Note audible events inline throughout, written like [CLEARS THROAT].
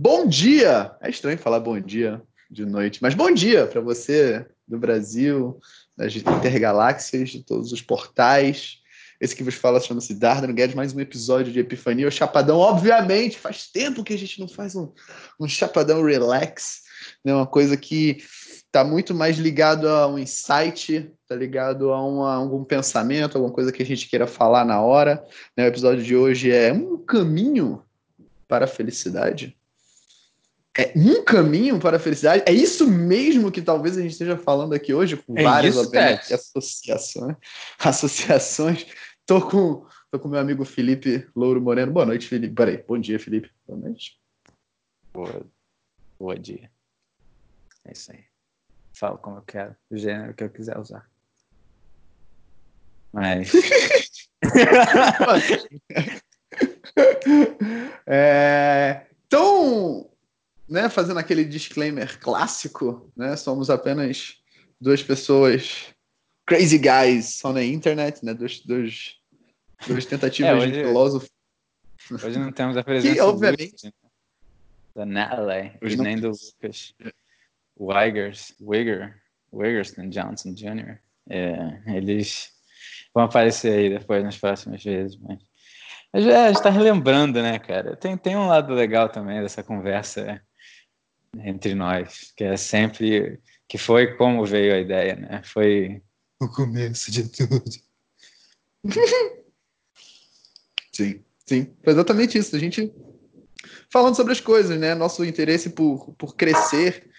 Bom dia! É estranho falar bom dia de noite, mas bom dia para você do Brasil, das intergaláxias, de todos os portais. Esse que vos fala chama-se Dardano Guedes, mais um episódio de Epifania, o Chapadão. Obviamente, faz tempo que a gente não faz um, um Chapadão relax, né? uma coisa que está muito mais ligado a um insight, está ligado a, um, a, algum pensamento, alguma coisa que a gente queira falar na hora. Né? O episódio de hoje é um caminho para a felicidade é um caminho para a felicidade? É isso mesmo que talvez a gente esteja falando aqui hoje, com é várias associações. [LAUGHS] associações. Tô com, tô com meu amigo Felipe Louro Moreno. Boa noite, Felipe. Peraí, bom dia, Felipe. Boa noite. Boa, boa dia. É isso aí. Falo como eu quero, o gênero que eu quiser usar. Mas. [LAUGHS] é, então, né, fazendo aquele disclaimer clássico, né, somos apenas duas pessoas crazy guys só na internet, né, tentativas é, hoje, de filósofo. Hoje não temos a presença que, obviamente, da Natalie e nem do Lucas Wigers, Wigger, Wiggerston Johnson Jr. É, eles vão aparecer aí depois nas próximas vezes, mas mas é, a gente está relembrando, né, cara? Tem, tem um lado legal também dessa conversa entre nós, que é sempre que foi como veio a ideia, né? Foi o começo de tudo. [LAUGHS] Sim, sim, foi exatamente isso. A gente falando sobre as coisas, né? Nosso interesse por, por crescer,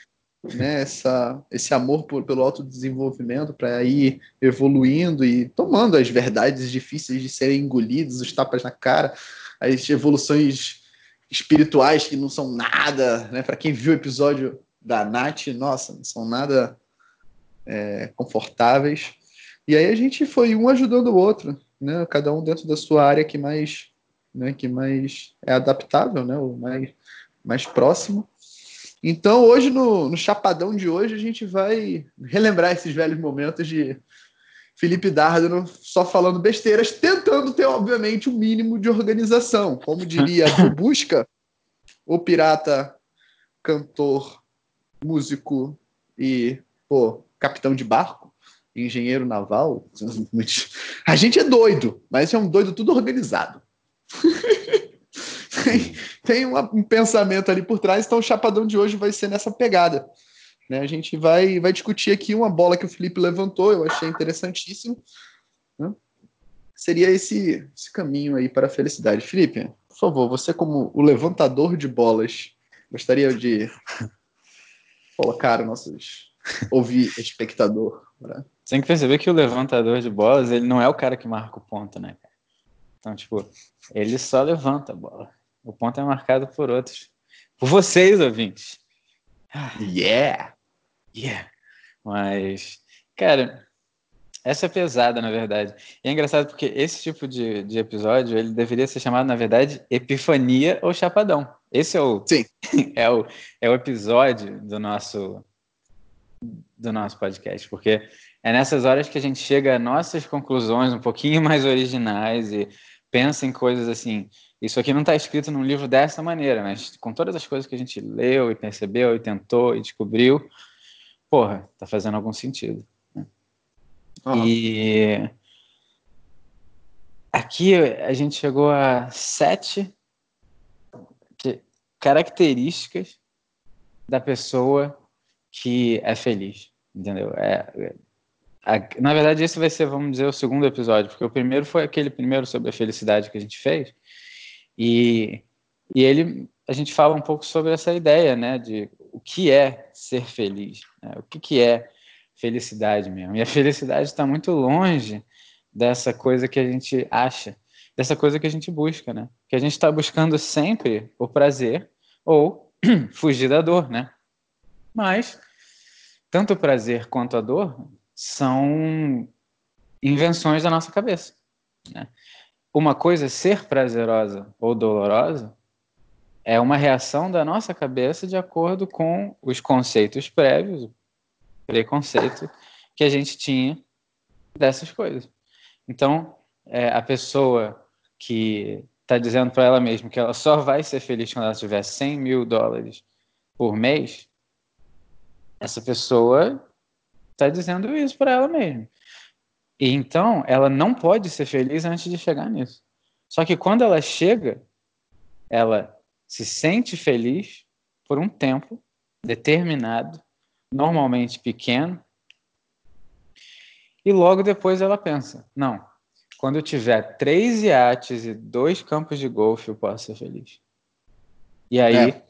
né? Essa, esse amor por, pelo autodesenvolvimento para ir evoluindo e tomando as verdades difíceis de serem engolidas, os tapas na cara, as evoluções espirituais que não são nada, né? Para quem viu o episódio da Nath, nossa, não são nada é, confortáveis. E aí a gente foi um ajudando o outro, né? Cada um dentro da sua área que mais, né? Que mais é adaptável, né? O mais, mais próximo. Então hoje no, no chapadão de hoje a gente vai relembrar esses velhos momentos de Felipe Dardano só falando besteiras, tentando ter, obviamente, o um mínimo de organização. Como diria [LAUGHS] o Busca, o pirata, cantor, músico e, pô, capitão de barco, engenheiro naval. [LAUGHS] A gente é doido, mas é um doido tudo organizado. [LAUGHS] tem, tem um pensamento ali por trás, então o chapadão de hoje vai ser nessa pegada. Né? A gente vai, vai discutir aqui uma bola que o Felipe levantou, eu achei interessantíssimo. Né? Seria esse, esse caminho aí para a felicidade. Felipe, por favor, você como o levantador de bolas, gostaria de colocar nossos ouvir espectador. Né? Tem que perceber que o levantador de bolas, ele não é o cara que marca o ponto, né? Então, tipo, ele só levanta a bola. O ponto é marcado por outros. Por vocês, ouvintes. Yeah! Yeah. Mas, cara, essa é pesada, na verdade. E é engraçado porque esse tipo de, de episódio, ele deveria ser chamado, na verdade, Epifania ou Chapadão. Esse é o, Sim. [LAUGHS] é o, é o episódio do nosso, do nosso podcast, porque é nessas horas que a gente chega a nossas conclusões um pouquinho mais originais e pensa em coisas assim. Isso aqui não está escrito num livro dessa maneira, mas com todas as coisas que a gente leu e percebeu e tentou e descobriu, porra, tá fazendo algum sentido. Né? Uhum. E aqui a gente chegou a sete características da pessoa que é feliz, entendeu? É, a, na verdade, esse vai ser, vamos dizer, o segundo episódio, porque o primeiro foi aquele primeiro sobre a felicidade que a gente fez, e, e ele, a gente fala um pouco sobre essa ideia, né, de o que é ser feliz, né? o que, que é felicidade mesmo. E a [LAUGHS] felicidade está muito longe dessa coisa que a gente acha, dessa coisa que a gente busca, né? Que a gente está buscando sempre o prazer ou [CLEARS THROAT] fugir da dor, né? Mas tanto o prazer quanto a dor são invenções da nossa cabeça. Né? Uma coisa é ser prazerosa ou dolorosa é uma reação da nossa cabeça de acordo com os conceitos prévios, preconceito que a gente tinha dessas coisas. Então, é, a pessoa que está dizendo para ela mesma que ela só vai ser feliz quando ela tiver 100 mil dólares por mês, essa pessoa está dizendo isso para ela mesma. E então ela não pode ser feliz antes de chegar nisso. Só que quando ela chega, ela se sente feliz por um tempo determinado, normalmente pequeno, e logo depois ela pensa: não, quando eu tiver três iates e dois campos de golfe, eu posso ser feliz. E aí é.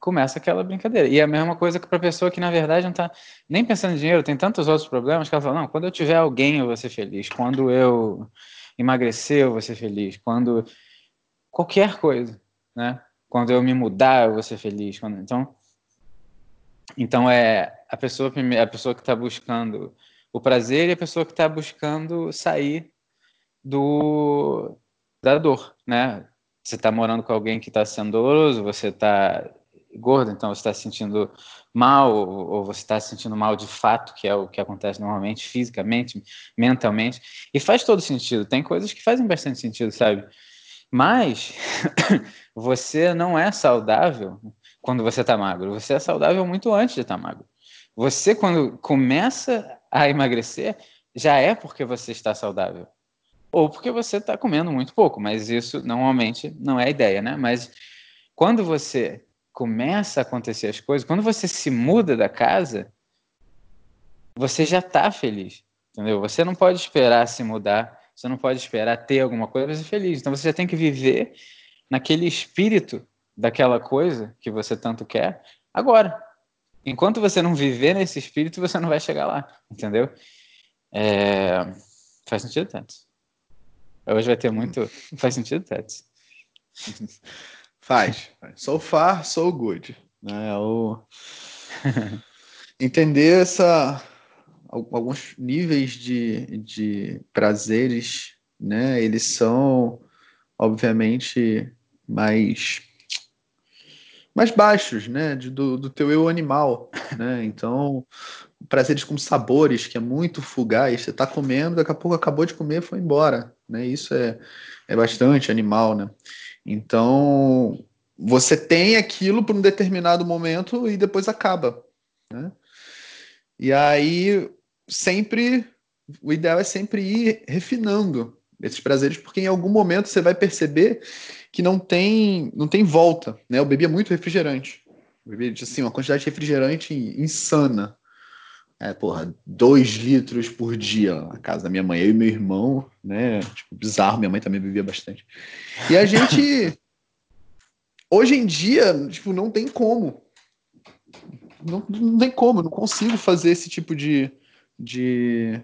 começa aquela brincadeira. E é a mesma coisa que para a pessoa que, na verdade, não está nem pensando em dinheiro, tem tantos outros problemas que ela fala: não, quando eu tiver alguém, eu vou ser feliz. Quando eu emagrecer, eu vou ser feliz. Quando. qualquer coisa, né? Quando eu me mudar, eu vou ser feliz. Quando... Então, então é a pessoa, a pessoa que está buscando o prazer e a pessoa que está buscando sair do da dor, né? Você está morando com alguém que está sendo doloroso, você está gordo, então você está se sentindo mal, ou, ou você está se sentindo mal de fato, que é o que acontece normalmente, fisicamente, mentalmente, e faz todo sentido. Tem coisas que fazem bastante sentido, sabe? Mas [COUGHS] você não é saudável quando você está magro. Você é saudável muito antes de estar tá magro. Você, quando começa a emagrecer, já é porque você está saudável. Ou porque você está comendo muito pouco, mas isso normalmente não é a ideia, né? Mas quando você começa a acontecer as coisas, quando você se muda da casa, você já está feliz, entendeu? Você não pode esperar se mudar, você não pode esperar ter alguma coisa para ser feliz. Então você já tem que viver naquele espírito daquela coisa que você tanto quer agora. Enquanto você não viver nesse espírito, você não vai chegar lá, entendeu? É... Faz sentido, Tets? Hoje vai ter muito. [LAUGHS] Faz sentido, Tets? Faz. So far, so good. Né? É o... [LAUGHS] Entender essa alguns níveis de, de prazeres, né? Eles são obviamente mais mais baixos, né, de, do, do teu eu animal, né? Então, prazeres com sabores, que é muito fugaz. Você está comendo, daqui a pouco acabou de comer, foi embora, né? Isso é, é bastante animal, né? Então, você tem aquilo por um determinado momento e depois acaba, né? E aí, sempre, o ideal é sempre ir refinando esses prazeres, porque em algum momento você vai perceber que não tem, não tem volta, né? Eu bebia muito refrigerante. Eu bebia, assim, uma quantidade de refrigerante insana. É, porra, dois litros por dia na casa da minha mãe, eu e meu irmão, né? Tipo, bizarro, minha mãe também bebia bastante. E a gente, [LAUGHS] hoje em dia, tipo, não tem como. Não, não tem como, não consigo fazer esse tipo de, de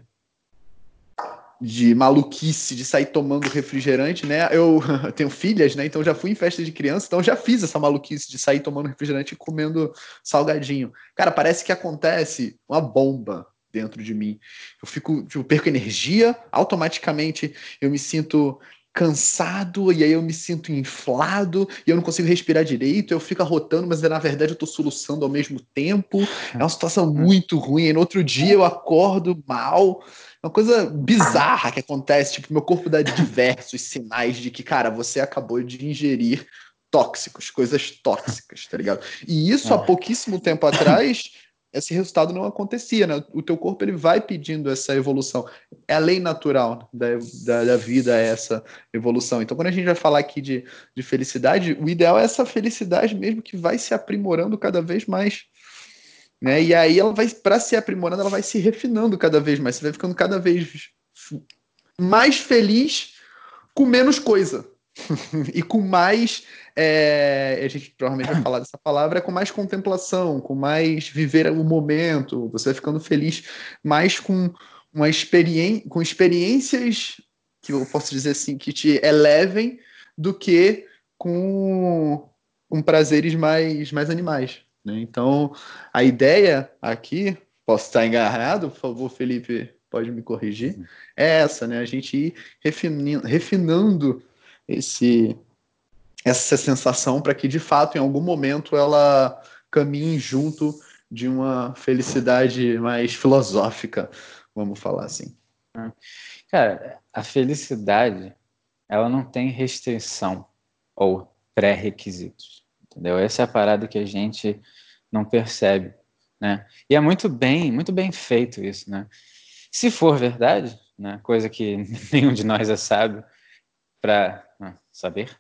de maluquice de sair tomando refrigerante, né? [LAUGHS] Eu tenho filhas, né? Então já fui em festa de criança, então já fiz essa maluquice de sair tomando refrigerante e comendo salgadinho. Cara, parece que acontece uma bomba dentro de mim. Eu fico, tipo, perco energia, automaticamente eu me sinto cansado e aí eu me sinto inflado e eu não consigo respirar direito, eu fico arrotando, mas na verdade eu tô soluçando ao mesmo tempo. É uma situação muito ruim. E no outro dia eu acordo mal uma coisa bizarra que acontece, tipo, meu corpo dá [LAUGHS] diversos sinais de que, cara, você acabou de ingerir tóxicos, coisas tóxicas, tá ligado? E isso há é. pouquíssimo tempo atrás, esse resultado não acontecia, né? O teu corpo ele vai pedindo essa evolução. É a lei natural da, da, da vida, é essa evolução. Então, quando a gente vai falar aqui de, de felicidade, o ideal é essa felicidade mesmo que vai se aprimorando cada vez mais. Né? E aí ela vai, para se aprimorando, ela vai se refinando cada vez mais. Você vai ficando cada vez mais feliz com menos coisa. [LAUGHS] e com mais. É, a gente provavelmente vai falar dessa palavra, com mais contemplação, com mais viver o momento. Você vai ficando feliz mais com uma experiência, com experiências que eu posso dizer assim, que te elevem do que com, com prazeres mais, mais animais. Né? Então, a ideia aqui, posso estar engarrado, por favor, Felipe, pode me corrigir, é essa, né? A gente ir refinando, refinando esse, essa sensação para que, de fato, em algum momento ela caminhe junto de uma felicidade mais filosófica, vamos falar assim. Cara, a felicidade, ela não tem restrição. ou pré-requisitos. Entendeu? Essa é a parada que a gente não percebe, né? E é muito bem, muito bem feito isso, né? Se for verdade, né, coisa que [LAUGHS] nenhum de nós é sábio para né, saber,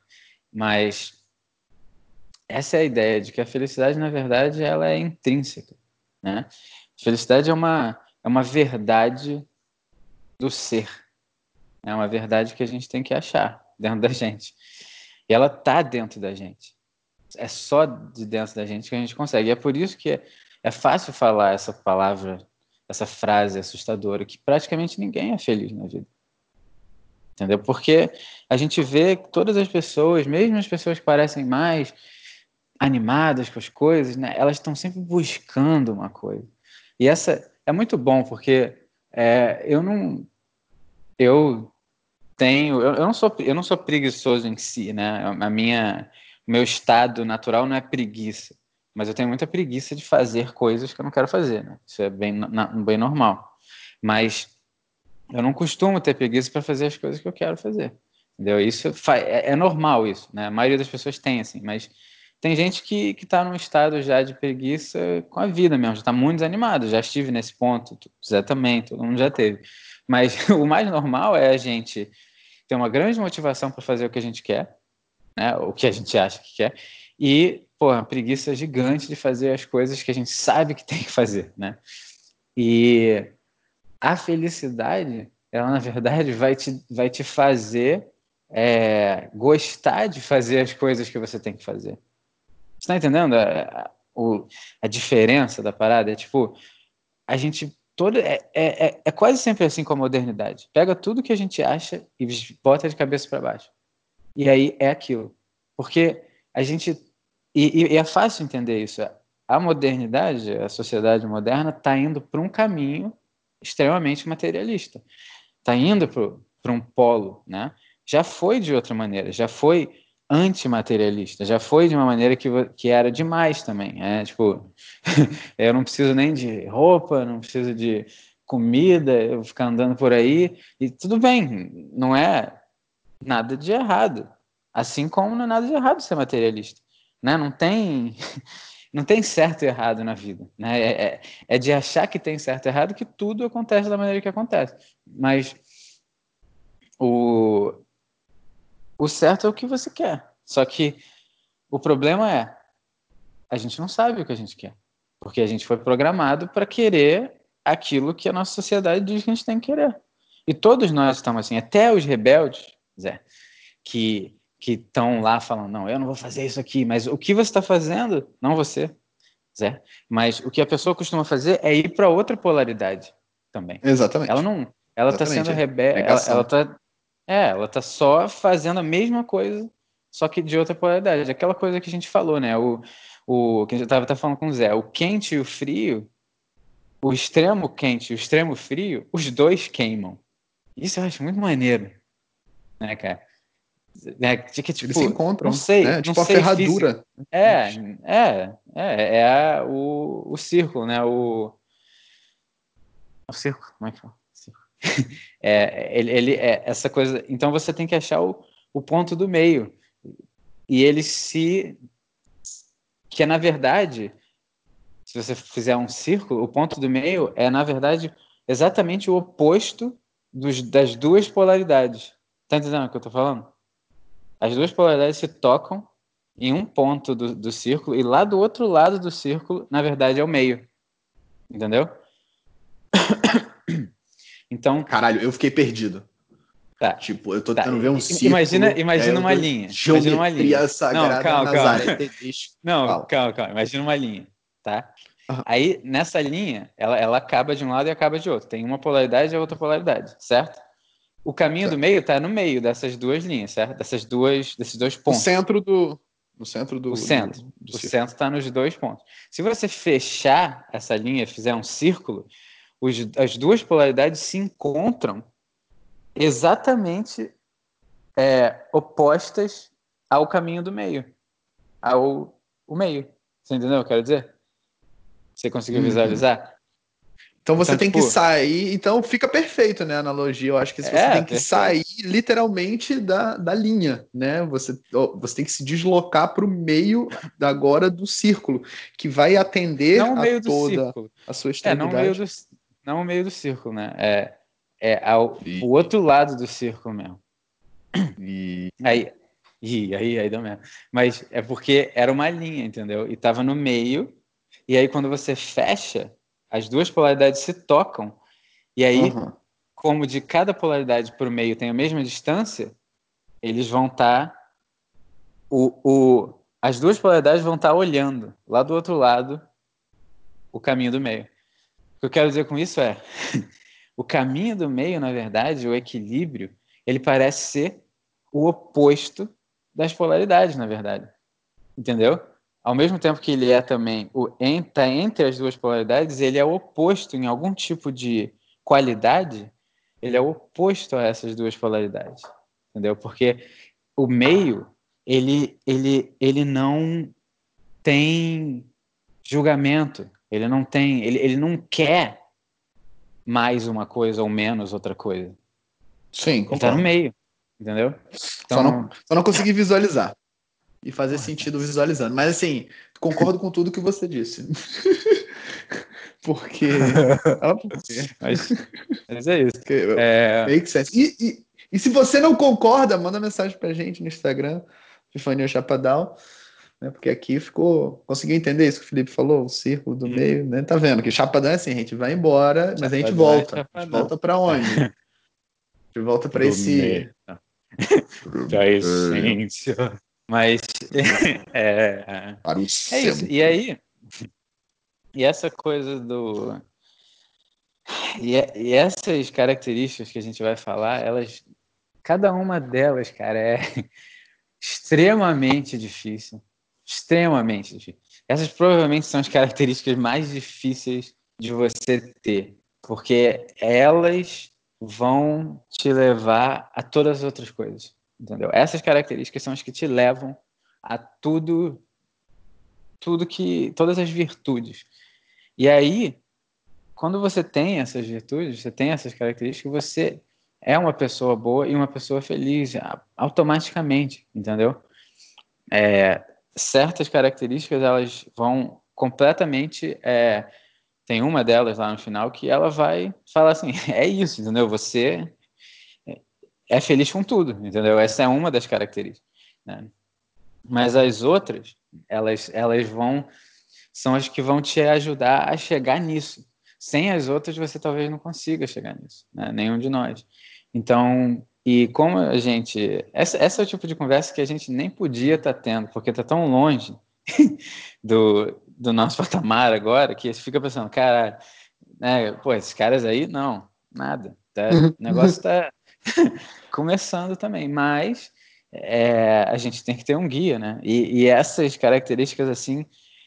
mas essa é a ideia de que a felicidade, na verdade, ela é intrínseca, né? Felicidade é uma é uma verdade do ser, é uma verdade que a gente tem que achar dentro da gente. E ela tá dentro da gente. É só de dentro da gente que a gente consegue. E é por isso que é, é fácil falar essa palavra, essa frase assustadora, que praticamente ninguém é feliz na vida. Entendeu? Porque a gente vê que todas as pessoas, mesmo as pessoas que parecem mais animadas com as coisas, né, elas estão sempre buscando uma coisa. E essa é muito bom, porque é, eu não. Eu tenho. Eu, eu, não sou, eu não sou preguiçoso em si, né? A minha, meu estado natural não é preguiça. Mas eu tenho muita preguiça de fazer coisas que eu não quero fazer, né? Isso é bem, na, bem normal. Mas eu não costumo ter preguiça para fazer as coisas que eu quero fazer. Entendeu? Isso é, é, normal isso, né? A maioria das pessoas tem assim, mas tem gente que está num estado já de preguiça com a vida mesmo, já está muito desanimado. Já estive nesse ponto, Zé também, todo mundo já teve. Mas [LAUGHS] o mais normal é a gente ter uma grande motivação para fazer o que a gente quer, né? O que a gente acha que quer, e, pô, uma preguiça gigante de fazer as coisas que a gente sabe que tem que fazer, né? E a felicidade, ela na verdade [LAUGHS] vai te, vai te fazer é, gostar de fazer as coisas que você tem que fazer. Você tá entendendo a, a, a diferença da parada? É tipo, a gente todo é, é, é, é quase sempre assim com a modernidade. Pega tudo que a gente acha e bota de cabeça para baixo. E aí é aquilo. Porque a gente. E, e é fácil entender isso. A modernidade, a sociedade moderna, está indo para um caminho extremamente materialista. Está indo para um polo. Né? Já foi de outra maneira. Já foi antimaterialista, já foi de uma maneira que, que era demais também. É, tipo, [LAUGHS] eu não preciso nem de roupa, não preciso de comida, eu vou ficar andando por aí, e tudo bem, não é nada de errado. Assim como não é nada de errado ser materialista. Né? Não tem. [LAUGHS] Não tem certo e errado na vida. Né? É, é, é de achar que tem certo e errado que tudo acontece da maneira que acontece. Mas o, o certo é o que você quer. Só que o problema é a gente não sabe o que a gente quer, porque a gente foi programado para querer aquilo que a nossa sociedade diz que a gente tem que querer. E todos nós estamos assim, até os rebeldes, Zé, que que estão lá falando, não, eu não vou fazer isso aqui, mas o que você está fazendo, não você, Zé, mas o que a pessoa costuma fazer é ir para outra polaridade também. Exatamente. Ela não, ela está sendo rebelde, ela, ela tá é, ela tá só fazendo a mesma coisa, só que de outra polaridade. Aquela coisa que a gente falou, né? O, o que a gente estava até falando com o Zé, o quente e o frio, o extremo quente e o extremo frio, os dois queimam. Isso eu acho muito maneiro, né, cara? É, que, tipo, Eles se encontram, não sei, né? não tipo sei a ferradura. É, é, é, é o, o círculo, né? O, o círculo, como é que fala? [LAUGHS] é, ele, ele é essa coisa. Então você tem que achar o, o ponto do meio. E ele se. Que é, na verdade, se você fizer um círculo, o ponto do meio é, na verdade, exatamente o oposto dos, das duas polaridades. Tá entendendo o que eu tô falando? As duas polaridades se tocam em um ponto do, do círculo, e lá do outro lado do círculo, na verdade, é o meio. Entendeu? [COUGHS] Então. Caralho, eu fiquei perdido. Tá. Tipo, eu tô tentando tá. ver um círculo. Imagina, imagina uma linha. Imagina uma linha. Não, calma, calma. Não, calma, calma. Imagina uma linha, tá? Uhum. Aí, nessa linha, ela, ela acaba de um lado e acaba de outro. Tem uma polaridade e outra polaridade, certo? O caminho certo. do meio tá no meio dessas duas linhas, certo? Dessas duas, desses dois pontos. O centro do. No centro do. O centro. Do, do o centro está nos dois pontos. Se você fechar essa linha, fizer um círculo, os, as duas polaridades se encontram exatamente é, opostas ao caminho do meio, ao o meio. Você entendeu o que eu quero dizer? Você conseguiu uhum. visualizar? Então você Então, tem que tipo- sair. Então fica perfeito, né? A analogia. Eu acho que você É, tem que perfeito. sair literalmente da, da linha, né? Você, você tem que se deslocar para o meio agora do círculo, que vai atender Não a toda a sua É, não o meio extremidade. do, não o meio do círculo, né? É, é ao, E- o outro lado do círculo mesmo. E- Aí, ih, aí, aí deu mesmo. Mas é porque era uma linha, entendeu? E tava no meio. E aí, quando você fecha, as duas polaridades se tocam. E aí, Aham. como de cada polaridade para o meio tem a mesma distância, eles vão estar. o, o, as duas polaridades vão estar olhando lá do outro lado o caminho do meio. O que eu quero dizer com isso é: [LAUGHS] o caminho do meio, na verdade, o equilíbrio, ele parece ser o oposto das polaridades, na verdade. Entendeu? Ao mesmo tempo que ele é também o está entre as duas polaridades, ele é o oposto em algum tipo de qualidade, ele é o oposto a essas duas polaridades. Entendeu? Porque o meio, ele ele ele não tem julgamento, ele não tem, ele, ele não quer mais uma coisa ou menos outra coisa. Sim, Ele tá concordo. no meio, entendeu? Só, não, só não consegui visualizar. E fazer sentido visualizando. Mas assim, concordo com tudo que você disse. [LAUGHS] porque. [LAUGHS] Ah, porque- Mas, mas é isso. porque É, Make sense. E, e, e se você não concorda, manda mensagem pra gente no Instagram, Epifania Chapadal, né? Porque aqui ficou. Conseguiu entender isso que o Felipe falou? O círculo do Hum. meio, né? Tá vendo? Que Chapadão é assim, a gente vai embora, mas a gente Chapadão é volta. A gente Chapadão. volta pra onde? [LAUGHS] A gente volta pra do esse. meio. Da essência. Mas [LAUGHS] é, Para o é isso. E aí, e essa coisa do. E, é- e essas características que a gente vai falar, elas. Cada uma delas, cara, é [LAUGHS] extremamente difícil. Extremamente difícil. Essas provavelmente são as características mais difíceis de você ter. Porque elas vão te levar a todas as outras coisas. Entendeu? Essas características são as que te levam a tudo tudo que todas as virtudes. E aí, quando você tem essas virtudes, você tem essas características, você é uma pessoa boa e uma pessoa feliz automaticamente, entendeu? É, certas características elas vão completamente é, tem uma delas lá no final que ela vai falar assim [LAUGHS] é isso entendeu você é feliz com tudo entendeu? Essa é uma das características né? mas as outras elas elas vão são as que vão te ajudar a chegar nisso. Sem as outras você talvez não consiga chegar nisso né? nenhum de nós. Então e como a gente essa, essa é o tipo de conversa que a gente nem podia estar tendo porque está tão longe [LAUGHS] do, do nosso patamar agora que você fica pensando cara né, pô esses caras aí não nada. Tá, o negócio está [LAUGHS] começando também mas é, a gente tem que ter um guia, né? E, e, essas características, assim,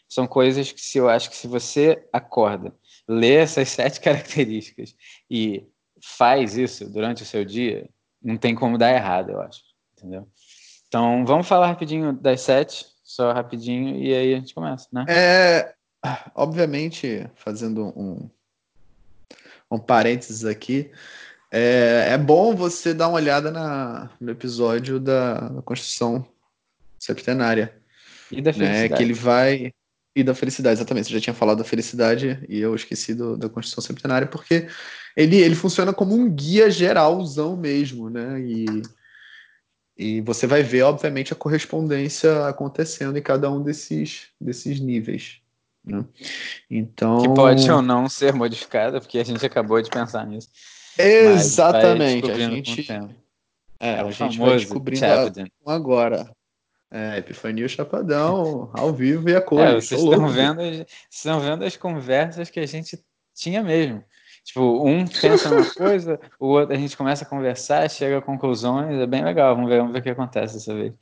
são coisas que se eu acho que se você acorda, lê essas sete [LAUGHS] características e faz isso durante o seu dia, não tem como dar errado, eu acho. Entendeu? Então, vamos falar rapidinho das sete, só rapidinho, e aí a gente começa, né? É, obviamente, fazendo um, um parênteses aqui, é, é, bom você dar uma olhada na, no episódio da, da Constituição Septenária. E da felicidade. Né, que ele vai. E da felicidade, exatamente. Você já tinha falado da felicidade e eu esqueci do, da Constituição Septenária, porque ele, ele funciona como um guia geralzão mesmo, né? E, e você vai ver, obviamente, a correspondência acontecendo em cada um desses, desses níveis. Né? Então. Que pode ou não ser modificada, porque a gente acabou de pensar nisso. Exatamente. A gente, é, a gente vai descobrindo agora. É, Epifania Chapadão, ao vivo e a cor. É, vocês estão vendo, as, estão vendo as conversas que a gente tinha mesmo. Tipo, um pensa numa coisa, o outro a gente começa a conversar, chega a conclusões, é bem legal. Vamos ver, vamos ver o que acontece dessa vez.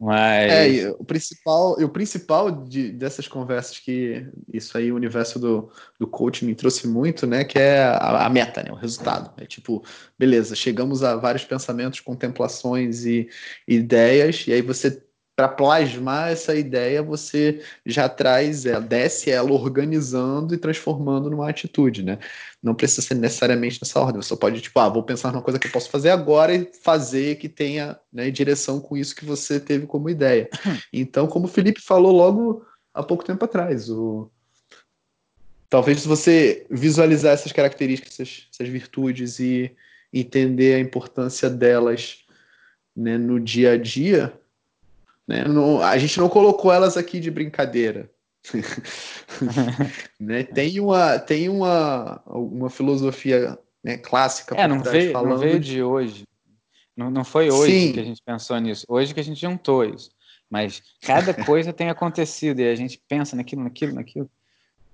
Mas é, o principal, o principal de, dessas conversas que isso aí o universo do, do coaching me trouxe muito, né, que é a, a meta, né, o resultado. É tipo, beleza, chegamos a vários pensamentos, contemplações e ideias, e aí você para plasmar essa ideia, você já traz, ela, desce ela organizando e transformando numa atitude, né? Não precisa ser necessariamente nessa ordem. Você pode, tipo, ah, vou pensar numa coisa que eu posso fazer agora e fazer que tenha né, direção com isso que você teve como ideia. Então, como o Felipe falou logo há pouco tempo atrás, o... talvez se você visualizar essas características, essas, essas virtudes e entender a importância delas né, no dia a dia, né, a gente não colocou elas aqui de brincadeira. [LAUGHS] né, tem uma, tem uma, uma filosofia né, clássica. É, não veio, falando não veio de hoje. Não, não foi hoje Sim. que a gente pensou nisso. Hoje que a gente juntou isso. Mas cada [LAUGHS] coisa tem acontecido e a gente pensa naquilo, naquilo, naquilo.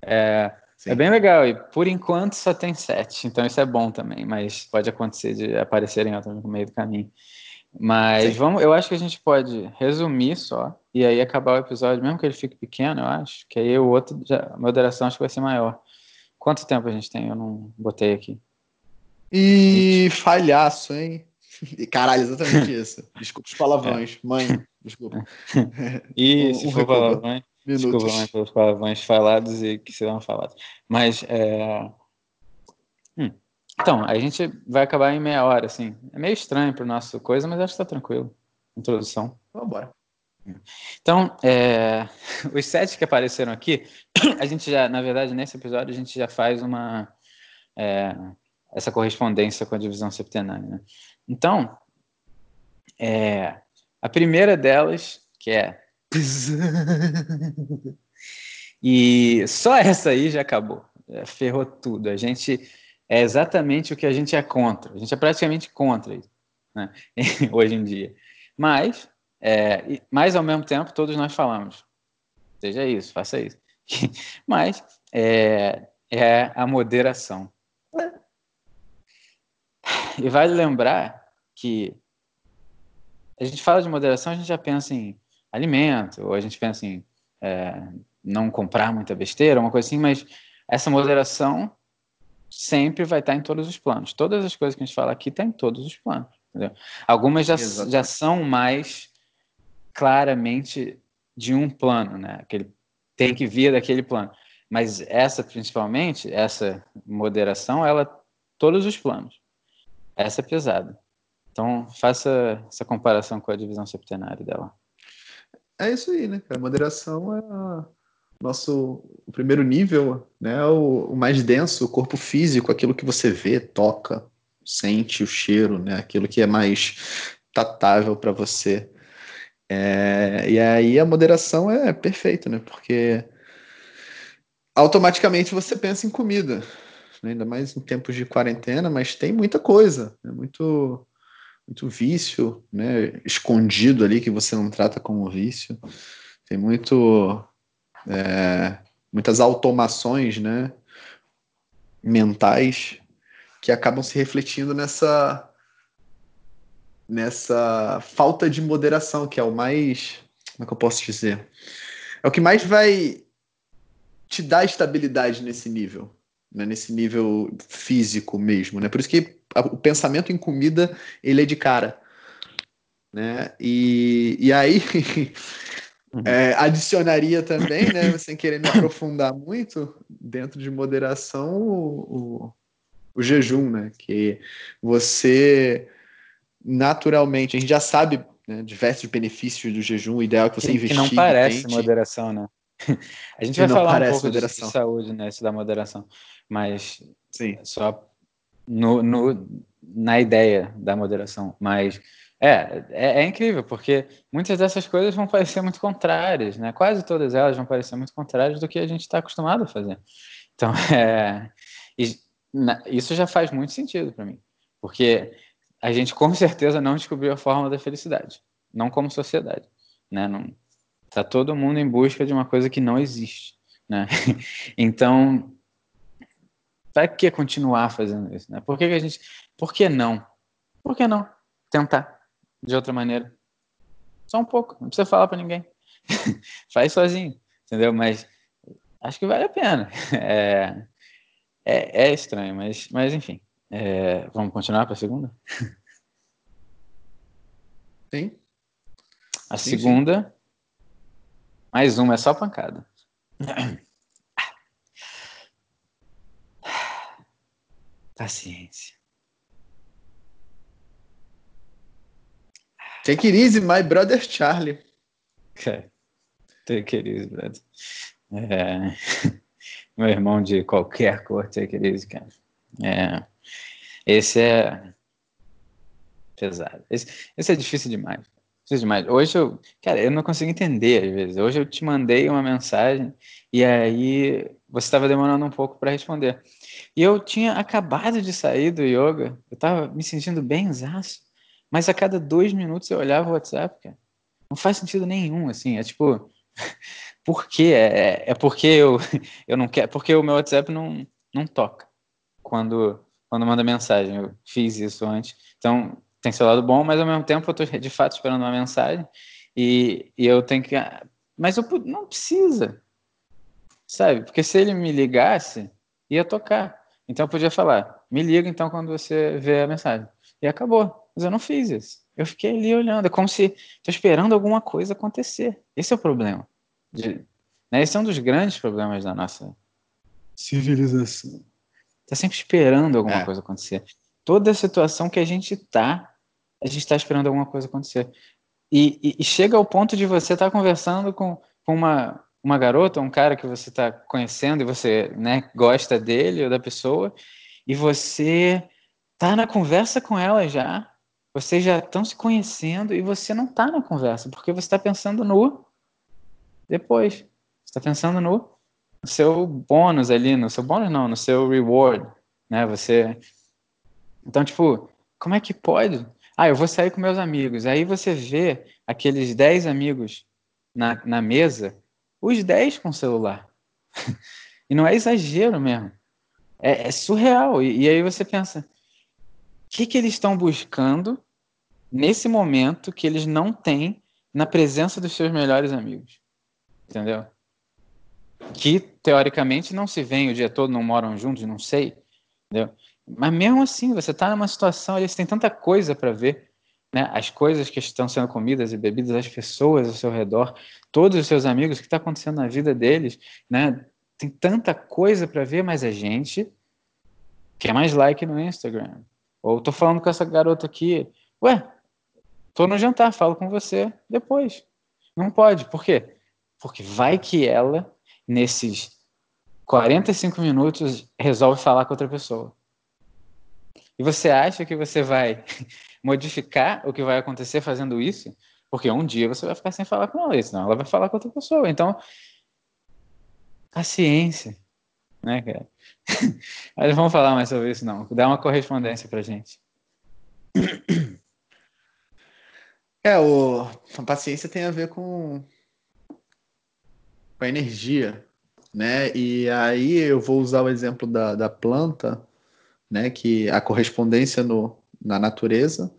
É, é bem legal. E por enquanto só tem sete. Então isso é bom também. Mas pode acontecer de aparecerem outras no meio do caminho. Mas Sim. vamos, eu acho que a gente pode resumir só e aí acabar o episódio, mesmo que ele fique pequeno, eu acho, que aí o outro, já, a moderação acho que vai ser maior. Quanto tempo a gente tem? Eu não botei aqui. E falhaço, hein? [LAUGHS] Caralho, exatamente isso. Desculpa os palavrões. É. Mãe, desculpa. [LAUGHS] E [LAUGHS] se um, for palavrões, desculpa mãe pelos palavrões falados e que serão falados. Mas, é... Então, a gente vai acabar em meia hora, assim. É meio estranho para o nosso coisa, mas acho que está tranquilo. Introdução. Vamos embora. Então, é, [LAUGHS] os sete que apareceram aqui, [CLEARS THROAT] a gente já, na verdade, nesse episódio, a gente já faz uma é, essa correspondência com a divisão septenária. Né? Então, é, a primeira delas, que é. [LAUGHS] e só essa aí já acabou. Já ferrou tudo. A gente é exatamente o que a gente é contra. A gente é praticamente contra isso, né? [LAUGHS] hoje em dia. Mas, é, mas ao mesmo tempo, todos nós falamos: seja isso, faça isso. [LAUGHS] mas é, é a moderação. E vale lembrar que a gente fala de moderação, a gente já pensa em alimento, ou a gente pensa em é, não comprar muita besteira, uma coisa assim, mas essa moderação sempre vai estar em todos os planos. Todas as coisas que a gente fala aqui estão tá em todos os planos. Entendeu? Algumas já, já são mais claramente de um plano, né? Aquele, tem que vir daquele plano. Mas essa, principalmente, essa moderação, ela todos os planos. Essa é pesada. Então, faça essa comparação com a divisão septenária dela. É isso aí, né, A Moderação é a nosso primeiro nível, né, o, o, mais denso, o corpo físico, aquilo que você vê, toca, sente o cheiro, né, aquilo que é mais tatável para você. É, e aí a moderação é perfeita, né, porque automaticamente você pensa em comida, né, ainda mais em tempos de quarentena, mas tem muita coisa, né, muito muito vício, né, escondido ali que você não trata como vício. Tem muito é, muitas automações né, mentais que acabam se refletindo nessa nessa falta de moderação, que é o mais. Como é que eu posso dizer? É o que mais vai te dar estabilidade nesse nível, né? nesse nível físico mesmo. Né? Por isso que o pensamento em comida ele é de cara. Né? E, e aí. [LAUGHS] É, adicionaria também, né, sem querer me aprofundar muito, dentro de moderação, o, o, o, jejum, né? Que você naturalmente, a gente já sabe né, diversos benefícios do jejum, o ideal é que você que, investigue. Que não parece moderação, né? [LAUGHS] A gente vai falar um pouco de saúde, né, isso da moderação, mas Sim. só no, no, na ideia da moderação, mas é, é, é, incrível, porque muitas dessas coisas vão parecer muito contrárias, né? Quase todas elas vão parecer muito contrárias do que a gente está acostumado a fazer. Então, [LAUGHS] é, isso já faz muito sentido para mim, porque a gente com certeza não descobriu a fórmula da felicidade, não como sociedade, né? Não, tá todo mundo em busca de uma coisa que não existe, né? [LAUGHS] Então, para que continuar fazendo isso, né? Por que, que a gente, por que não? Por que não tentar? De outra maneira. Só um pouco, não precisa falar para ninguém. [LAUGHS] Faz sozinho, entendeu? Mas acho que vale a pena. [LAUGHS] É, é, é estranho, mas, mas enfim. É, vamos continuar para a segunda? [LAUGHS] Sim. A sim, segunda, sim. Mais uma, é só pancada. [COUGHS] Paciência. Take it easy, my brother Charlie. Okay. Take it easy, brother. É... [LAUGHS] Meu irmão de qualquer cor, take it easy, cara. É... Esse é pesado. Esse, esse é difícil demais. Difícil demais. Hoje eu, cara, eu não consigo entender às vezes. Hoje eu te mandei uma mensagem e aí você estava demorando um pouco para responder. E eu tinha acabado de sair do yoga, eu estava me sentindo bem exausto. Mas a cada dois minutos eu olhava o WhatsApp, cara. Não faz sentido nenhum, assim. É tipo, [LAUGHS] por quê? É, é porque eu, [LAUGHS] eu não quero. Porque o meu WhatsApp não, não toca quando, quando manda mensagem. Eu fiz isso antes. Então, tem seu lado bom, mas ao mesmo tempo eu estou de fato esperando uma mensagem e, e eu tenho que. Mas eu não precisa, sabe? Porque se ele me ligasse, ia tocar. Então eu podia falar: me liga então quando você vê a mensagem. E acabou. Mas eu não fiz isso. Eu fiquei ali olhando, é como se estou esperando alguma coisa acontecer. Esse é o problema. De, né? Esse é um dos grandes problemas da nossa civilização. Está sempre esperando alguma é. coisa acontecer. Toda a situação que a gente está, a gente está esperando alguma coisa acontecer. E, e, e, chega ao ponto de você estar tá conversando com, com uma, uma garota, um cara que você está conhecendo e você né, gosta dele ou da pessoa, e você tá na conversa com ela já, vocês já estão se conhecendo e você não está na conversa, porque você está pensando no depois. Você está pensando no seu bônus ali, no seu bônus não, no seu reward, né? Você Então, tipo, como é que pode? Ah, eu vou sair com meus amigos. Aí você vê aqueles 10 amigos na, na mesa, os 10 com celular. [LAUGHS] e não é exagero mesmo. É, é surreal. E, e, aí você pensa, o que, que eles estão buscando nesse momento que eles não têm na presença dos seus melhores amigos. Entendeu? Que teoricamente não se veem o dia todo, não moram juntos, não sei. Entendeu? Mas mesmo assim, você está numa situação, eles têm tanta coisa para ver, né? As coisas que estão sendo comidas e bebidas, as pessoas ao seu redor, todos os seus amigos, o que está acontecendo na vida deles, né? Tem tanta coisa para ver, mas a gente quer mais like no Instagram. Ou tô falando com essa garota aqui, ué, Tô no jantar, falo com você depois. Não pode. Por quê? Porque vai que ela, nesses 45 minutos, resolve falar com outra pessoa. E você acha que você vai [LAUGHS] modificar o que vai acontecer fazendo isso? Porque um dia você vai ficar sem falar com ela, senão ela vai falar com outra pessoa. Então, paciência, né, cara? [LAUGHS] Mas vamos falar mais sobre isso, não. Dá uma correspondência pra gente. [COUGHS] É, o, a paciência tem a ver com, com a energia, né? E aí eu vou usar o exemplo da, da planta, né? Que a correspondência no, na natureza,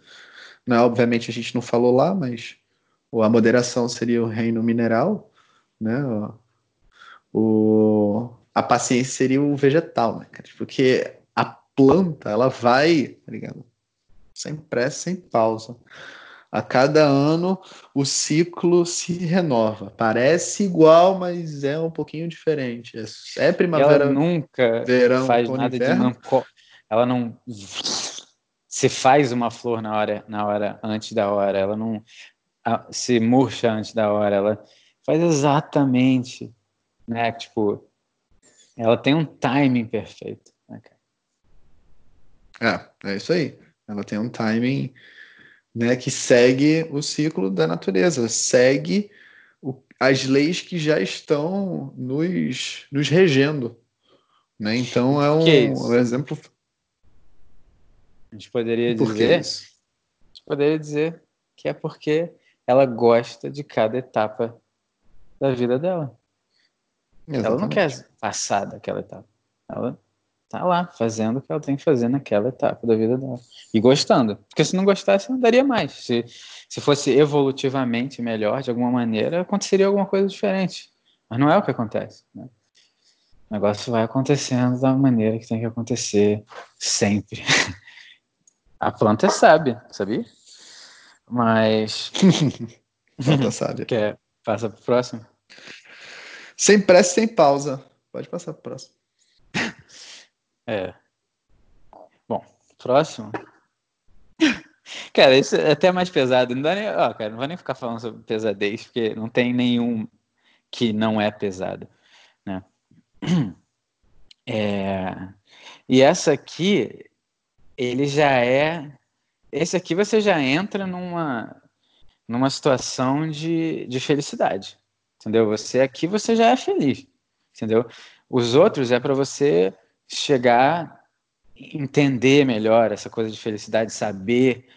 né? obviamente a gente não falou lá, mas a moderação seria o reino mineral, né? O, a paciência seria o vegetal, né, Porque a planta, ela vai, tá ligado? Sem pressa, sem pausa. A cada ano o ciclo se renova. Parece igual, mas é um pouquinho diferente. É, é primavera. Ela nunca verão, faz nada inverno. de não. Ela não se faz uma flor na hora, na hora antes da hora. Ela não se murcha antes da hora. Ela faz exatamente, né? Tipo, ela tem um timing perfeito. Né, é, é isso aí. Ela tem um timing né, que segue o ciclo da natureza, segue o, as leis que já estão nos, nos regendo. Né? Então é um, é um exemplo. A gente poderia dizer. A gente poderia dizer que é porque ela gosta de cada etapa da vida dela. Exatamente. Ela não quer passar daquela etapa. Ela tá lá fazendo o que ela tem que fazer naquela etapa da vida dela. E gostando. Porque se não gostasse, não daria mais. Se, se fosse evolutivamente melhor, de alguma maneira, aconteceria alguma coisa diferente. Mas não é o que acontece. Né? O negócio vai acontecendo da maneira que tem que acontecer sempre. [LAUGHS] A planta é sábia, sabia? Mas. planta [LAUGHS] sábia. Quer, passa pro próximo? Sem pressa, sem pausa. Pode passar para o próximo. É. Bom, próximo. [LAUGHS] Cara, isso é até mais pesado. Não dá nem. Ó, cara, não vou nem ficar falando sobre pesadez, porque não tem nenhum que não é pesado. Né? [CLEARS THROAT] É... E essa aqui, ele já é. Esse aqui você já entra numa, numa situação de, de felicidade. Entendeu? Você aqui você já é feliz. Entendeu? Os outros é para você chegar entender melhor essa coisa de felicidade, saber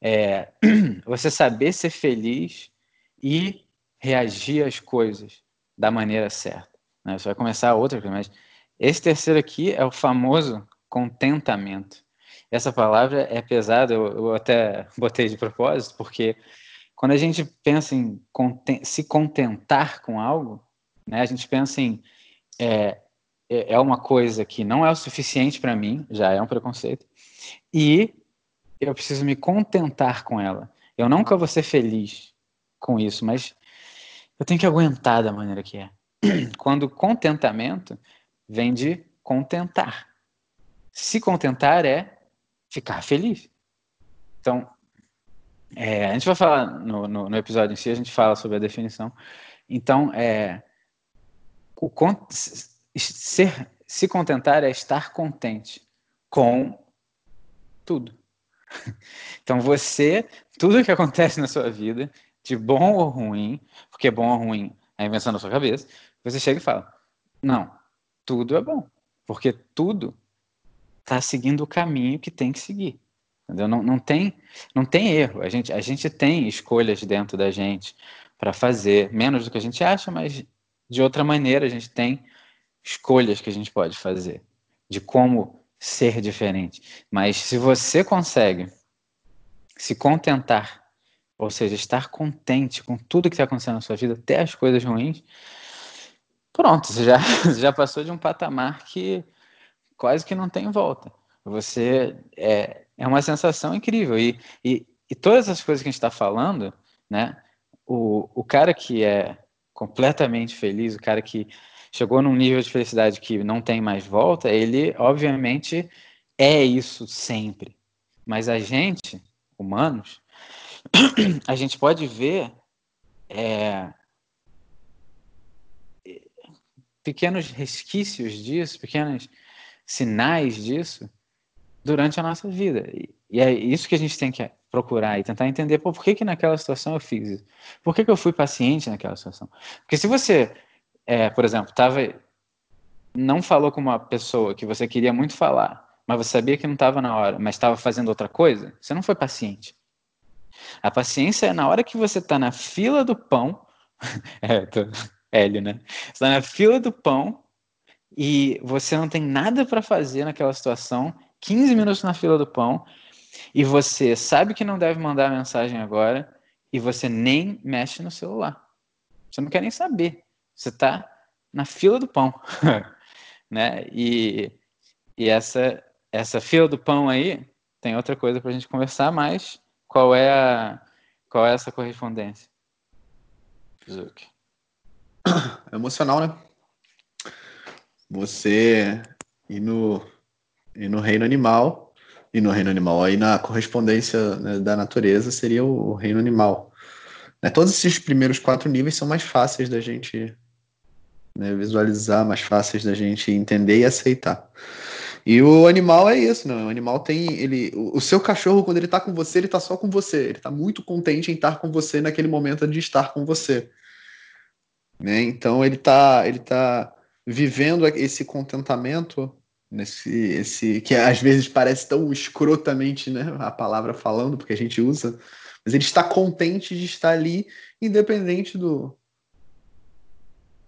é, [CLEARS THROAT] você saber ser feliz e reagir às coisas da maneira certa. Né? Você vai começar outra mas esse terceiro aqui é o famoso contentamento. Essa palavra é pesada, eu, eu até botei de propósito, porque quando a gente pensa em se contentar com algo, né, a gente pensa em é, é, é uma coisa que não é o suficiente para mim, já é um preconceito, e eu preciso me contentar com ela. Eu nunca vou ser feliz com isso, mas eu tenho que aguentar da maneira que é. [CLEARS THROAT] Quando contentamento vem de contentar. Se contentar é ficar feliz. Então, é, a gente vai falar no, no, no, episódio em si, a gente fala sobre a definição. Então, é, o, ser, se contentar é estar contente com tudo. [LAUGHS] Então você, tudo que acontece na sua vida, de bom ou ruim, porque bom ou ruim é invenção da sua cabeça, você chega e fala: não, tudo é bom, porque tudo está seguindo o caminho que tem que seguir. Entendeu? Não, não, tem, não tem erro. A gente, a gente tem escolhas dentro da gente para fazer, menos do que a gente acha, mas de outra maneira a gente tem escolhas que a gente pode fazer de como ser diferente. Mas se você consegue se contentar, ou seja, estar contente com tudo que está acontecendo na sua vida, até as coisas ruins, pronto, você já, [LAUGHS] já passou de um patamar que quase que não tem volta. Você é, é uma sensação incrível. E, e, e todas as coisas que a gente está falando, né? O, o cara que é completamente feliz, o cara que chegou num nível de felicidade que não tem mais volta, ele obviamente é isso sempre. Mas a gente, humanos, [CLEARS THROAT] a gente pode ver é, pequenos resquícios disso, pequenos sinais disso durante a nossa vida. E, é isso que a gente tem que procurar e tentar entender por que, que naquela situação eu fiz isso. Por que, que eu fui paciente naquela situação? Porque se você é, por exemplo, tava, não falou com uma pessoa que você queria muito falar, mas você sabia que não estava na hora, mas estava fazendo outra coisa, você não foi paciente. A paciência é na hora que você está na fila do pão, [LAUGHS] é, tô, [LAUGHS] Hélio, né? Você está na fila do pão e você não tem nada para fazer naquela situação, 15 minutos na fila do pão, e você sabe que não deve mandar a mensagem agora, e você nem mexe no celular. Você não quer nem saber. Você está na fila do pão, [LAUGHS] né? E, e essa essa fila do pão aí tem outra coisa para a gente conversar mais. Qual é a qual é essa correspondência? Zuc. [COUGHS] É emocional, né? Você ir no, ir no reino animal, e no reino animal, aí na correspondência né, da natureza seria o, o reino animal. Né? Todos esses primeiros quatro níveis são mais fáceis da gente né, visualizar, mais fáceis da gente entender e aceitar. E o animal é isso, né? O animal tem ele, o, seu cachorro quando ele tá com você, ele tá só com você. Ele tá muito contente em estar com você naquele momento de estar com você. Né? Então ele tá, ele tá vivendo esse contentamento nesse esse que às vezes parece tão escrotamente, né, a palavra falando, porque a gente usa, mas ele está contente de estar ali independente do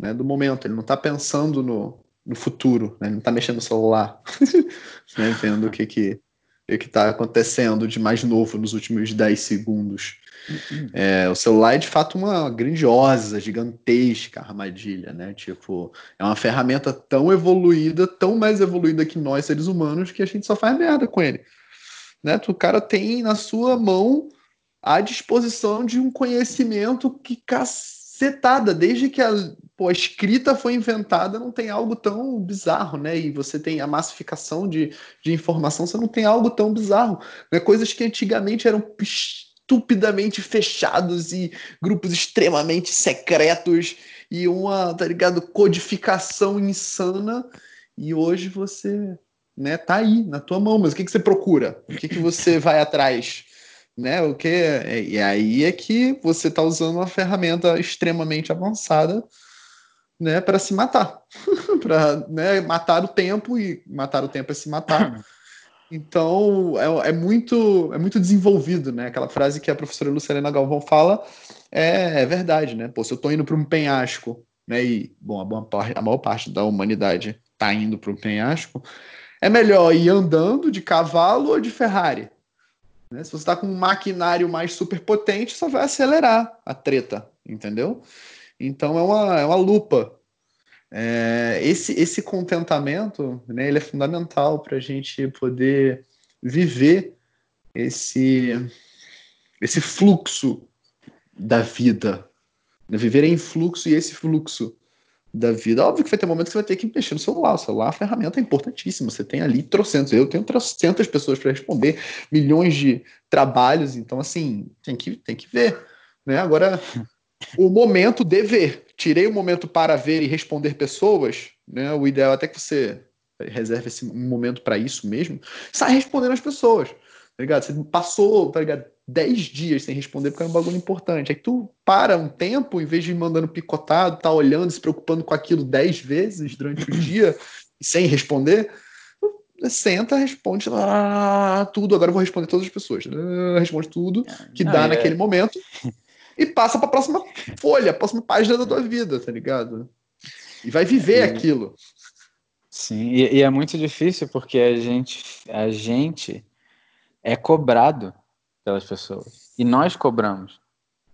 né, do momento, ele não está pensando no, no futuro, né, ele não está mexendo no celular, [LAUGHS] né, vendo o que que o que está acontecendo de mais novo nos últimos 10 segundos. É, o celular é de fato uma grandiosa, gigantesca armadilha, né? Tipo, é uma ferramenta tão evoluída, tão mais evoluída que nós, seres humanos, que a gente só faz merda com ele. Né? O cara tem na sua mão a disposição de um conhecimento que, setada. Desde que a, pô, a escrita foi inventada, não tem algo tão bizarro, né? E você tem a massificação de, de informação, você não tem algo tão bizarro. Né? Coisas que antigamente eram estupidamente fechados e grupos extremamente secretos e uma, tá ligado, codificação insana. E hoje você, né, tá aí na tua mão, mas o que, que você procura? O que, que você vai atrás? Né, o que e aí é que você está usando uma ferramenta extremamente avançada né, para se matar, [LAUGHS] para né, matar o tempo e matar o tempo é se matar. Então é, é, muito é muito desenvolvido, né? Aquela frase que a professora Luciana Galvão fala é, é verdade, né? Pô, se eu estou indo para um penhasco, né? E bom, a, boa a maior parte da humanidade está indo para um penhasco, é melhor ir andando de cavalo ou de Ferrari. Né? Se você está com um maquinário mais super potente, só vai acelerar a treta, entendeu? Então é uma, é uma lupa. É, esse, esse contentamento, né, ele é fundamental para a gente poder viver esse, esse fluxo da vida. Né? Viver em fluxo e esse fluxo da vida. Óbvio que vai ter momentos que você vai ter que mexer no celular. O celular é uma ferramenta importantíssima. Você tem ali trocentos. Eu tenho trocentas pessoas para responder, milhões de trabalhos. Então, assim, tem que, tem que ver. Né? Agora, o momento de ver. Tirei o momento para ver e responder pessoas, né? O ideal é até que você reserve esse momento para isso mesmo. Sai respondendo as pessoas, tá ligado? Você passou, tá ligado? 10 dias sem responder porque é um bagulho importante. Aí tu para um tempo, em vez de ir mandando picotado, tá olhando, se preocupando com aquilo 10 vezes durante o dia sem responder, senta, responde lá tudo. Agora eu vou responder todas as pessoas. Responde tudo que dá é... naquele momento e passa para a próxima folha, a próxima página da tua vida, tá ligado? E vai viver aquilo. Sim, e, e, é muito difícil porque a gente, a gente é cobrado pelas pessoas e nós cobramos,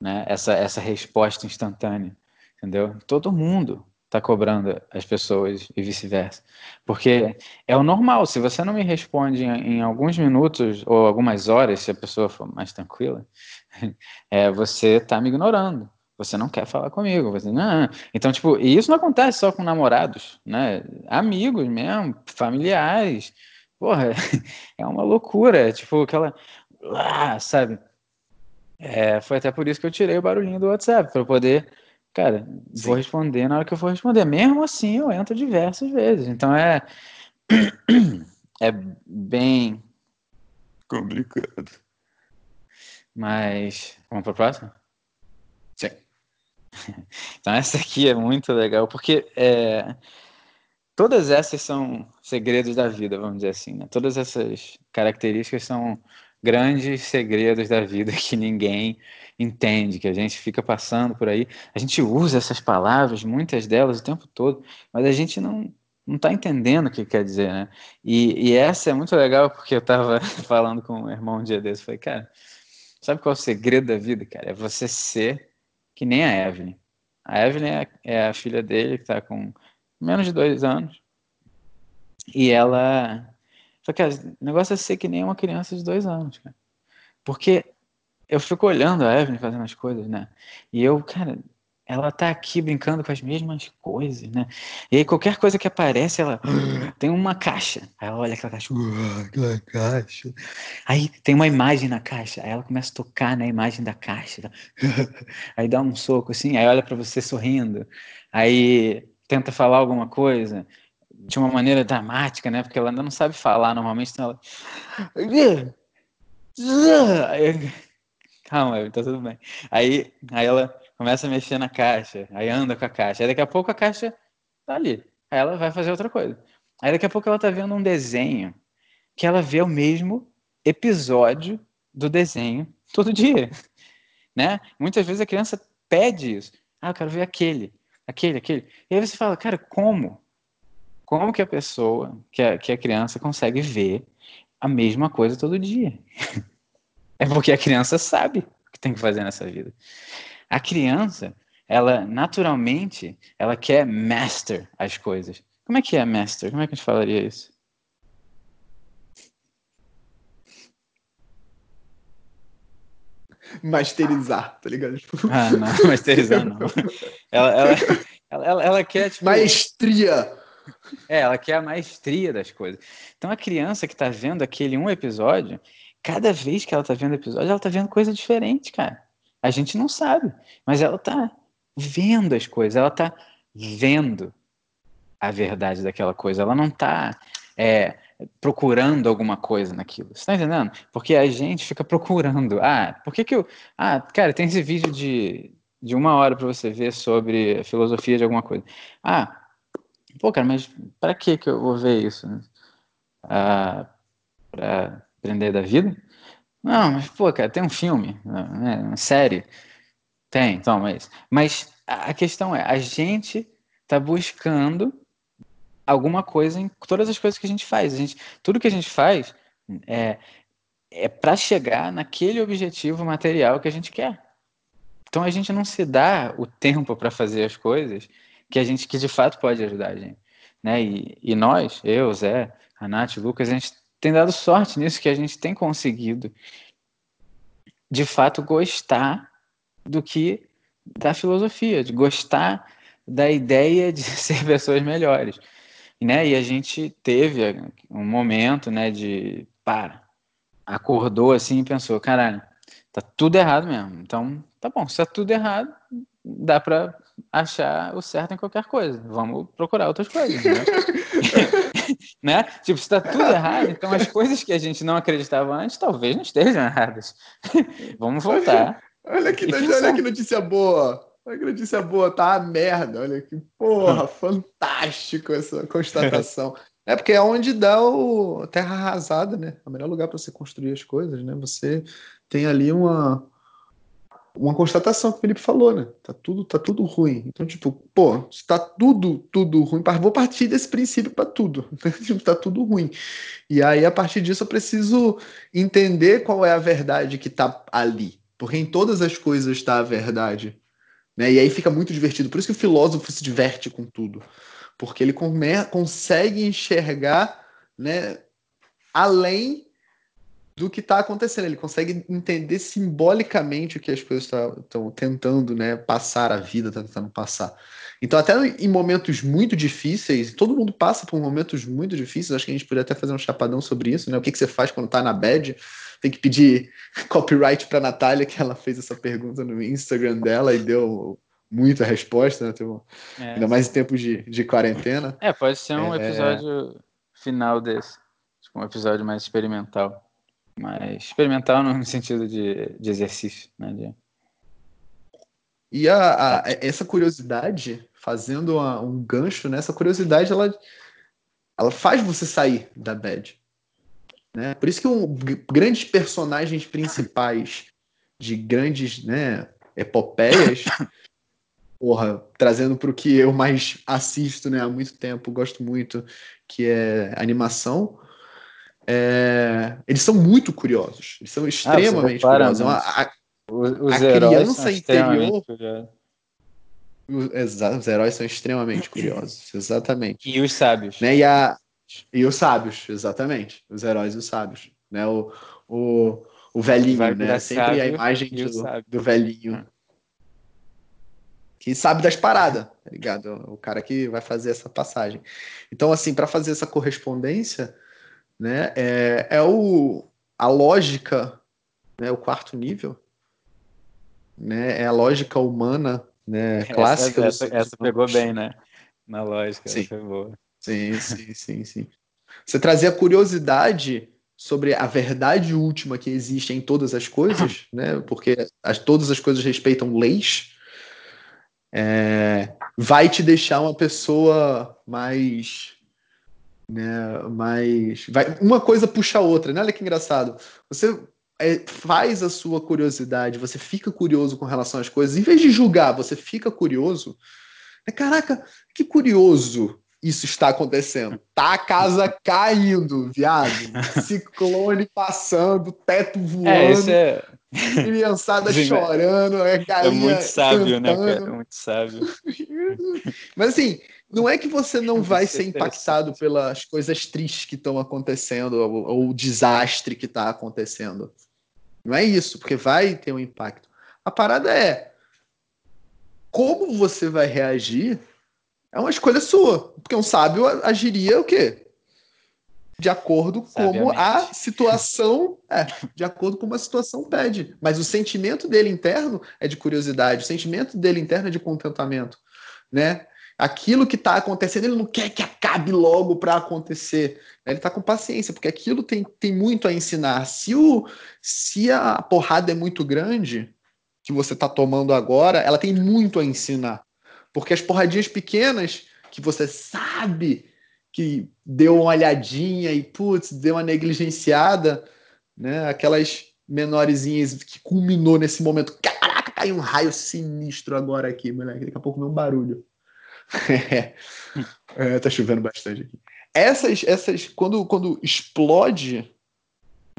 né? Essa essa resposta instantânea, entendeu? Todo mundo está cobrando as pessoas e vice-versa. Porque é o normal, se você não me responde em, em, alguns minutos ou algumas horas, se a pessoa for mais tranquila, [LAUGHS] é, você está me ignorando. Você não quer falar comigo. Você, não. Então, tipo, e isso não acontece só com namorados, né? Amigos mesmo, familiares. Porra, [LAUGHS] é uma loucura. Tipo, aquela. Ah, sabe? É, foi até por isso que eu tirei o barulhinho do WhatsApp, para poder Cara, Sim. vou responder na hora que eu for responder. Mesmo assim, eu entro diversas vezes. Então é. [CLEARS THROAT] É bem complicado. Mas. Vamos para a próxima? Sim. [LAUGHS] Então essa aqui é muito legal, porque é, todas essas são segredos da vida, vamos dizer assim. Né? Todas essas características são grandes segredos da vida [LAUGHS] que ninguém entende, que a gente fica passando por aí. A gente usa essas palavras, muitas delas, o tempo todo, mas a gente não não está entendendo o que quer dizer, né? E, e, essa é muito legal porque eu estava [LAUGHS] falando com o irmão um dia desse, falei, cara, sabe qual é o segredo da vida, cara? É você ser que nem a Evelyn. A Evelyn é, é a filha dele que está com menos de dois anos e ela, falei, cara, o negócio é ser que nem uma criança de dois anos, cara. Porque eu fico olhando a Evelyn fazendo as coisas, né? E eu, cara, ela tá aqui brincando com as mesmas coisas, né? E aí qualquer coisa que aparece, ela [GASPS] tem uma caixa. Aí ela olha aquela caixa, aquela caixa. Aí tem uma imagem na caixa. Aí ela começa a tocar na imagem da caixa. Tá? [LAUGHS] Aí dá um soco assim, aí olha para você sorrindo. Aí tenta falar alguma coisa de uma maneira dramática, né? Porque ela ainda não sabe falar normalmente, então ela calma, tá tudo bem. Aí, aí ela começa a mexer na caixa, aí anda com a caixa, aí daqui a pouco a caixa tá ali. Aí ela vai fazer outra coisa. Aí daqui a pouco ela tá vendo um desenho que ela vê o mesmo episódio do desenho todo dia, né? Muitas vezes a criança pede isso. Ah, eu quero ver aquele, aquele, aquele. E aí você fala, cara, como? Como que a pessoa, que a, que a criança consegue ver a mesma coisa todo dia? [LAUGHS] É porque a criança sabe o que tem que fazer nessa vida. A criança, ela naturalmente, ela quer master as coisas. Como é que é master? Como é que a gente falaria isso? masterizar, tá ligado? Tipo... Ah, não, [LAUGHS] masterizar não. [LAUGHS] Ela, ela, ela, ela, ela quer, tipo... Maestria! É, ela quer a maestria das coisas. Então a criança que tá vendo aquele um episódio, cada vez que ela tá vendo episódio, ela tá vendo coisa diferente, cara. A gente não sabe, mas ela tá vendo as coisas, ela tá vendo a verdade daquela coisa. Ela não tá é, procurando alguma coisa naquilo. Você tá entendendo? Porque a gente fica procurando. Ah, por que que eu. Ah, cara, tem esse vídeo de, de uma hora para você ver sobre a filosofia de alguma coisa. Ah, pô, cara, mas para que que eu vou ver isso? Ah, para aprender da vida? Não, mas, pô, cara, tem um filme, né, uma série. Tem, então, mas. Mas a questão é, a gente tá buscando alguma coisa em todas as coisas que a gente faz. A gente, tudo que a gente faz é, é para chegar naquele objetivo material que a gente quer. Então a gente não se dá o tempo para fazer as coisas que a gente que de fato pode ajudar a gente, né? E, e nós, eu, Zé, a Nath, o Lucas, a gente tem dado sorte nisso que a gente tem conseguido de fato gostar do que da filosofia, de gostar da ideia de [LAUGHS] ser pessoas melhores né? E a gente teve um momento, né, de pá, acordou assim e pensou, caralho, tá tudo errado mesmo. Então, tá bom, se tá tudo errado, dá para achar o certo em qualquer coisa. Vamos procurar outras coisas, né? [LAUGHS] né? Tipo, se tá tudo errado, então as coisas que a gente não acreditava antes talvez não estejam erradas. [LAUGHS] Vamos voltar. Olha que, olha que notícia boa. Olha que notícia boa, tá a merda. Olha que porra, [LAUGHS] fantástico essa constatação. É porque é onde dá o terra arrasada, né? É o melhor lugar para você construir as coisas, né? Você tem ali uma uma constatação que o Felipe falou, né? Tá tudo, tá tudo ruim. Então, tipo, pô, está tudo, tudo ruim, vou partir desse princípio para tudo. [LAUGHS] Tipo, tá tudo ruim. E aí, a partir disso, eu preciso entender qual é a verdade que tá ali. Porque em todas as coisas está a verdade. Né? E aí fica muito divertido. Por isso que o filósofo se diverte com tudo. Porque ele come, consegue enxergar né, além do que está acontecendo. Ele consegue entender simbolicamente o que as coisas estão tentando né, passar a vida, tá tentando passar. Então, até em momentos muito difíceis, todo mundo passa por momentos muito difíceis. Acho que a gente poderia até fazer um chapadão sobre isso, né? O que, que você faz quando está na bad? Tem que pedir [LAUGHS] copyright para Natália, que ela fez essa pergunta no Instagram dela e deu muita resposta, né? É. Ainda mais em tempos de, de quarentena. É, pode ser um é... episódio final desse. Tipo, um episódio mais experimental. Mas experimental no sentido de, de exercício, né? De... E a, a, essa curiosidade, fazendo uma, um gancho, né? Essa curiosidade, ela, ela faz você sair da bad. Né? Por isso que um, grandes personagens principais de grandes né, epopeias, [LAUGHS] porra, trazendo para o que eu mais assisto né, há muito tempo, gosto muito, que é animação, é, eles são muito curiosos, eles são ah, extremamente ah, curiosos. É uma, a, os, a criança interior. Exato, os heróis são extremamente curiosos, exatamente. E os sábios. Né? E a, e os sábios, exatamente. Os heróis e os sábios. Né? O, o, o velhinho, né? Sempre a imagem do, do velhinho. Que sabe das paradas, tá ligado? O cara que vai fazer essa passagem. Então, assim, para fazer essa correspondência, né? É, é o, a lógica, né? O quarto nível, né? É a lógica humana, né? Clássica. Essa, essa, essa pegou bem, né? Na lógica, Sim. foi boa. Sim, sim, sim, sim. Você trazia curiosidade sobre a verdade última que existe em todas as coisas, [LAUGHS] né? Porque as, todas as coisas respeitam leis. É, vai te deixar uma pessoa mais, né? Mais, vai, uma coisa puxa a outra, né? Olha que engraçado. Você é, faz a sua curiosidade, você fica curioso com relação às coisas, em vez de julgar, você fica curioso. É, caraca, que curioso isso está acontecendo. Tá a casa caindo, viado. [LAUGHS] Ciclone passando, teto voando. É, isso é... Criançada Sim, chorando, é É muito sábio, né, cantando. né, cara? Muito sábio. [LAUGHS] Mas assim, não é que você não vai ser impactado pelas coisas tristes que estão acontecendo ou, ou o desastre que está acontecendo. Não é isso, porque vai ter um impacto. A parada é como você vai reagir é uma escolha sua. Porque um sábio agiria o quê? De acordo com como a situação. É, de acordo com a situação pede. Mas o sentimento dele interno é de curiosidade, o sentimento dele interno é de contentamento. Né? Aquilo que está acontecendo, ele não quer que acabe logo para acontecer. Ele está com paciência, porque aquilo tem, tem muito a ensinar. Se, o, se a porrada é muito grande, que você está tomando agora, ela tem muito a ensinar. Porque as porradinhas pequenas, que você sabe que deu uma olhadinha e, putz, deu uma negligenciada, né? Aquelas menorzinhas que culminou nesse momento. Caraca, caiu um raio sinistro agora aqui, moleque. Daqui a pouco veio um barulho. [LAUGHS] é, tá chovendo bastante aqui. Essas, essas, quando, quando explode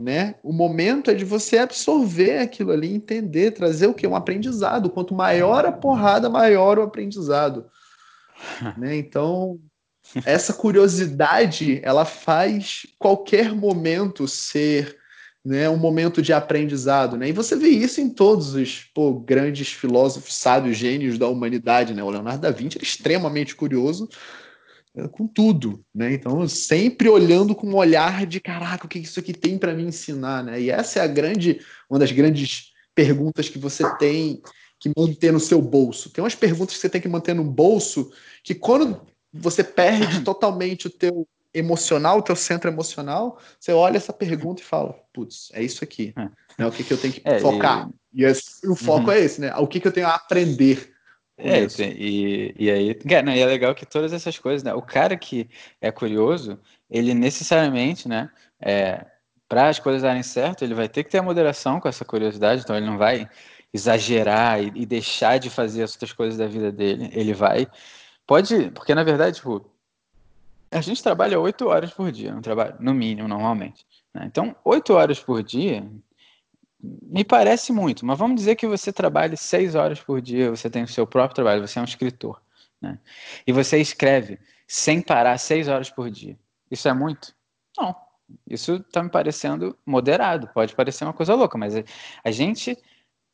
né? O momento é de você absorver aquilo ali, entender, trazer o que? Um aprendizado. Quanto maior a porrada, maior o aprendizado. [LAUGHS] né? Então, essa curiosidade, ela faz qualquer momento ser né, um momento de aprendizado. Né? E você vê isso em todos os pô, grandes filósofos, sábios, gênios da humanidade. Né? O Leonardo da Vinci era extremamente curioso, com tudo, né? Então, sempre olhando com um olhar de caraca, o que isso aqui tem para me ensinar, né? E essa é a grande, uma das grandes perguntas que você tem que manter no seu bolso. Tem umas perguntas que você tem que manter no bolso que quando você perde [CLEARS THROAT] totalmente o teu emocional, o teu centro emocional, você olha essa pergunta e fala, putz, é isso aqui, é. né? O que, que eu tenho que é, focar? E, e esse, o foco uhum. é esse, né? O que, que eu tenho a aprender é, e, e aí, cara, e é legal que todas essas coisas, né? O cara que é curioso, ele necessariamente, né? É, para as coisas darem certo, ele vai ter que ter a moderação com essa curiosidade, então ele não vai exagerar e, e deixar de fazer as outras coisas da vida dele. Ele vai. Pode. Porque, na verdade, tipo, a gente trabalha oito horas por dia, no, trabalho, no mínimo, normalmente. Né? Então, oito horas por dia, me parece muito, mas vamos dizer que você trabalhe seis horas por dia, você tem o seu próprio trabalho, você é um escritor, né? E você escreve sem parar seis horas por dia. Isso é muito? Não. Isso está me parecendo moderado. Pode parecer uma coisa louca, mas a gente,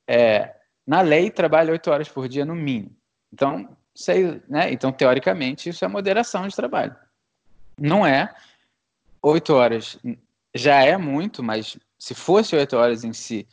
é, na lei, trabalha oito horas por dia no mínimo. Então, seis, né? Então, teoricamente, isso é moderação de trabalho. Não é oito horas. Já é muito, mas se fosse oito horas em si,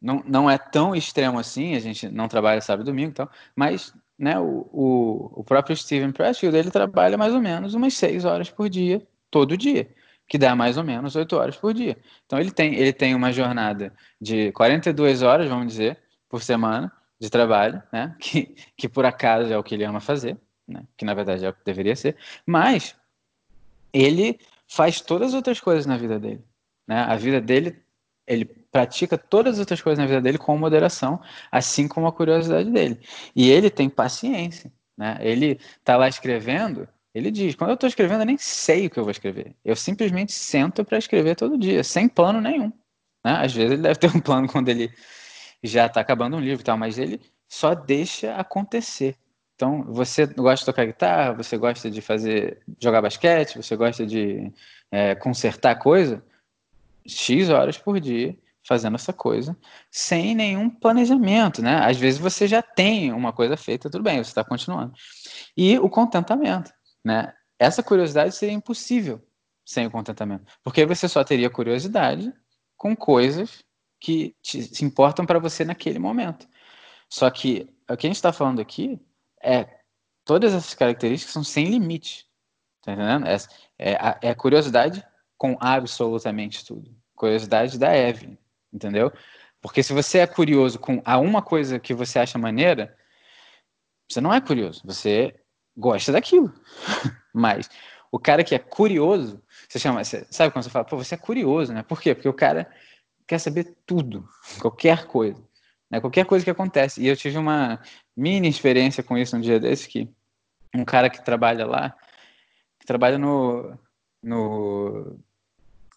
não, não é tão extremo assim, a gente não trabalha sábado e domingo e tal, mas né, o, o, o próprio Steven Pressfield, ele trabalha mais ou menos umas seis horas por dia, todo dia, que dá mais ou menos oito horas por dia. Então ele tem, ele tem uma jornada de 42 horas, vamos dizer, por semana de trabalho, né, [LAUGHS] que, que por acaso é o que ele ama fazer, né, que na verdade é o que deveria ser, mas ele faz todas as outras coisas na vida dele. Né? A vida dele ele pratica todas as outras coisas na vida dele com moderação, assim como a curiosidade dele. E ele tem paciência, né? Ele tá lá escrevendo, ele diz: quando eu estou escrevendo, eu nem sei o que eu vou escrever. Eu simplesmente sento para escrever todo dia, sem plano nenhum. Né? Às vezes ele deve ter um plano quando ele já está acabando um livro e tal, mas ele só deixa acontecer. Então, você gosta de tocar guitarra, você gosta de fazer, jogar basquete, você gosta de é, consertar coisa, X horas por dia fazendo essa coisa sem nenhum planejamento, né? Às vezes você já tem uma coisa feita, tudo bem, você está continuando. E o contentamento, né? Essa curiosidade seria impossível sem o contentamento, porque você só teria curiosidade com coisas que te, se importam para você naquele momento. Só que o que a gente está falando aqui é todas essas características são sem limite, tá entendendo? É, é, é curiosidade com absolutamente tudo curiosidade da Evelyn, entendeu? Porque se você é curioso com a uma coisa que você acha maneira, você não é curioso, você gosta daquilo. [LAUGHS] Mas o cara que é curioso, você chama, você, sabe quando você fala, pô, você é curioso, né? Por quê? Porque o cara quer saber tudo, qualquer coisa, né? Qualquer coisa que acontece. E eu tive uma mini experiência com isso um dia desse que um cara que trabalha lá, que trabalha no no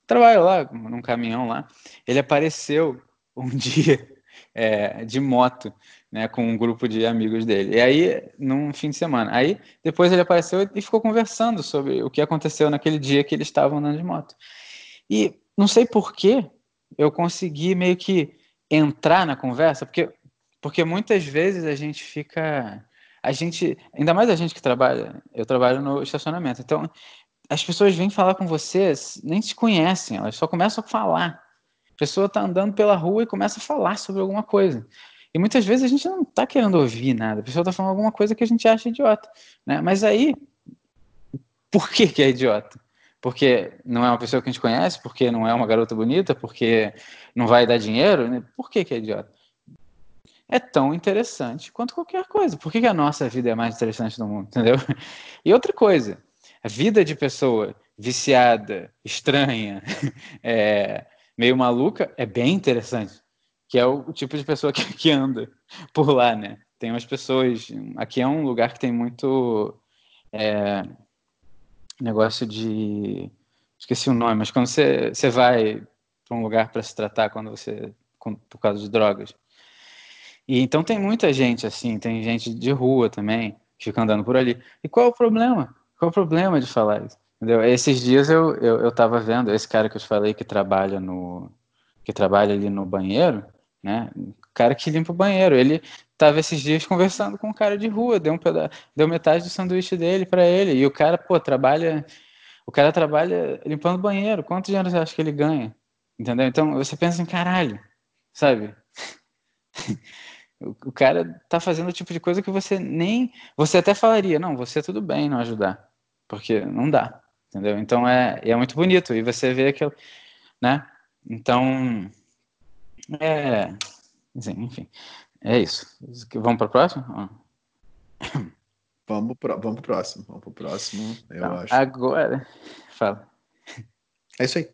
trabalha lá num caminhão lá. Ele apareceu um [LAUGHS] dia é, de moto, né, com um grupo de amigos dele. E aí, num fim de semana. Aí, depois ele apareceu e ficou conversando sobre o que aconteceu naquele dia que eles estavam andando de moto. E não sei por que eu consegui meio que entrar na conversa, porque, porque muitas vezes a gente fica. A gente, ainda mais a gente que trabalha, eu trabalho no estacionamento, então as pessoas vêm falar com você, nem se conhecem, elas só começam a falar. A pessoa está andando pela rua e começa a falar sobre alguma coisa. E muitas vezes a gente não está querendo ouvir nada, a pessoa está falando alguma coisa que a gente acha idiota. Né? Mas aí, por que, que é idiota? Porque não é uma pessoa que a gente conhece, porque não é uma garota bonita, porque não vai dar dinheiro? Né? Por que, que é idiota? É tão interessante quanto qualquer coisa. Por que, que a nossa vida é mais interessante do mundo? Entendeu? E outra coisa, a vida de pessoa viciada, estranha, [LAUGHS] é, meio maluca, é bem interessante. Que é o, tipo de pessoa que, que anda por lá, né? Tem umas pessoas. Aqui é um lugar que tem muito é, negócio de. Esqueci o nome, mas quando você, você vai para um lugar para se tratar, quando você. por causa de drogas. E então tem muita gente assim, tem gente de rua também, que fica andando por ali. E qual é o problema? Qual o problema de falar isso? Entendeu? Esses dias eu, eu, eu vendo, esse cara que eu te falei que trabalha no. que trabalha ali no banheiro, né? Cara que limpa o banheiro. Ele tava esses dias conversando com um cara de rua, deu, um peda deu metade do sanduíche dele para ele. E o cara, pô, trabalha. O cara trabalha limpando o banheiro. Quanto dinheiro você acha que ele ganha? Entendeu? Então você pensa em caralho, sabe? [LAUGHS] o cara tá fazendo o tipo de coisa que você nem. Você até falaria, não, você tudo bem não ajudar porque não dá, entendeu? Então é, é muito bonito e você vê aquilo, né? Então, é, enfim, é isso. Vamos para o próximo? Vamos para vamos pro próximo, vamos pro próximo, eu então, acho. Agora, fala. É isso aí.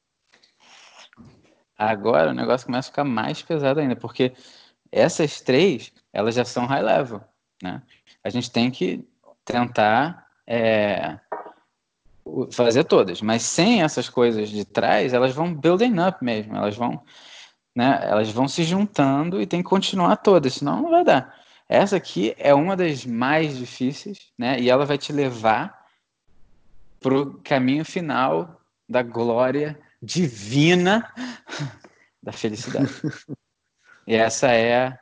Agora o negócio começa a ficar mais pesado ainda, porque essas três, elas já são high level, né? A gente tem que tentar é, fazer todas, mas sem essas coisas de trás, elas vão building up mesmo, elas vão, né, elas vão se juntando e tem que continuar todas, senão não vai dar. Essa aqui é uma das mais difíceis, né, e ela vai te levar para o caminho final da glória divina [LAUGHS] da felicidade. e essa é a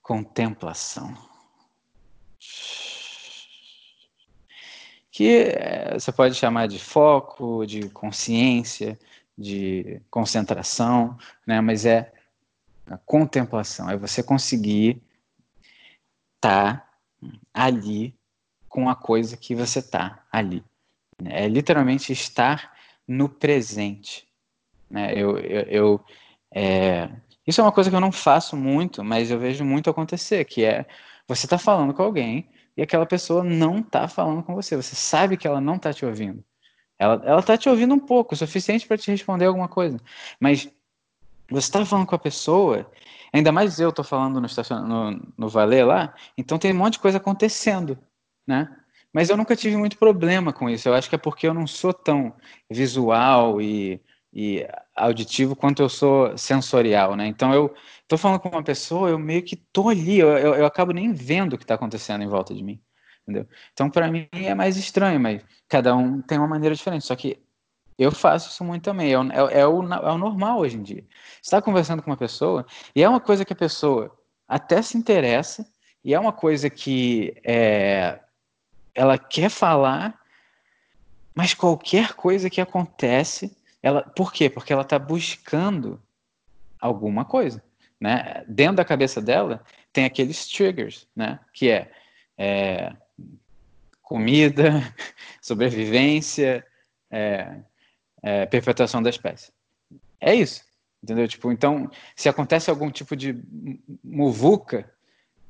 contemplação que é, você pode chamar de foco, de consciência, de concentração, né? mas é a contemplação, é você conseguir estar tá ali com a coisa que você está ali. É literalmente estar no presente. Né? Eu, eu, eu é... Isso é uma coisa que eu não faço muito, mas eu vejo muito acontecer, que é você está falando com alguém e aquela pessoa não está falando com você. Você sabe que ela não está te ouvindo. Ela está te ouvindo um pouco, o suficiente para te responder alguma coisa. Mas você está falando com a pessoa, ainda mais eu estou falando no, estacion... no, no Valer lá, então tem um monte de coisa acontecendo, né? Mas eu nunca tive muito problema com isso. Eu acho que é porque eu não sou tão visual e, e auditivo quanto eu sou sensorial, né? Então eu tô falando com uma pessoa, eu meio que tô ali, eu, eu, eu acabo nem vendo o que está acontecendo em volta de mim, entendeu? Então para mim é mais estranho, mas cada um tem uma maneira diferente. Só que eu faço isso muito também, é o, é, é o, é o normal hoje em dia. Você está conversando com uma pessoa e é uma coisa que a pessoa até se interessa e é uma coisa que é, ela quer falar, mas qualquer coisa que acontece ela, por quê? Porque ela está buscando alguma coisa, né? Dentro da cabeça dela tem aqueles triggers, né? Que é, é comida, [LAUGHS] sobrevivência, é, é, perpetuação da espécie. É isso, entendeu? Tipo, então, se acontece algum tipo de muvuca,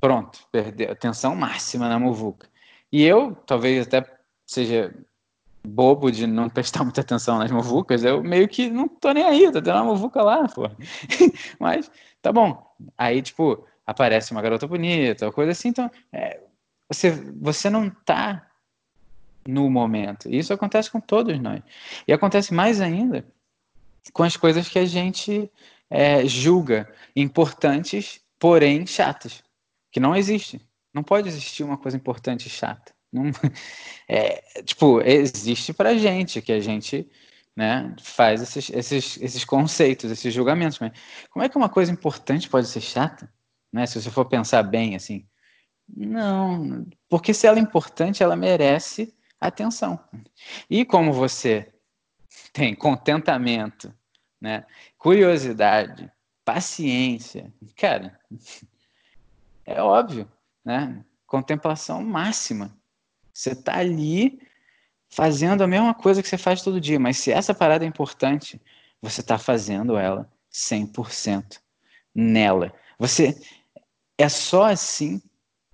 pronto, perdeu atenção máxima na muvuca. E eu, talvez até seja bobo de não prestar muita atenção nas muvucas, eu meio que não tô nem aí, tô tendo uma muvuca lá, pô. [LAUGHS] Mas tá bom. Aí, tipo, aparece uma garota bonita, uma coisa assim, então é, você, você não tá no momento. Isso acontece com todos nós. E acontece mais ainda com as coisas que a gente é, julga importantes, porém chatas, que não existe. Não pode existir uma coisa importante e chata. Não, [LAUGHS] é, tipo, existe pra gente, que a gente né, faz esses, esses, esses conceitos, esses julgamentos. Mas como é que uma coisa importante pode ser chata? Né, se você for pensar bem, assim. Não, porque se ela é importante, ela merece atenção. E como você tem contentamento, né, curiosidade, paciência, cara, é óbvio, né? Contemplação máxima. Você está ali fazendo a mesma coisa que você faz todo dia, mas se essa parada é importante, você está fazendo ela 100% nela. Você é só assim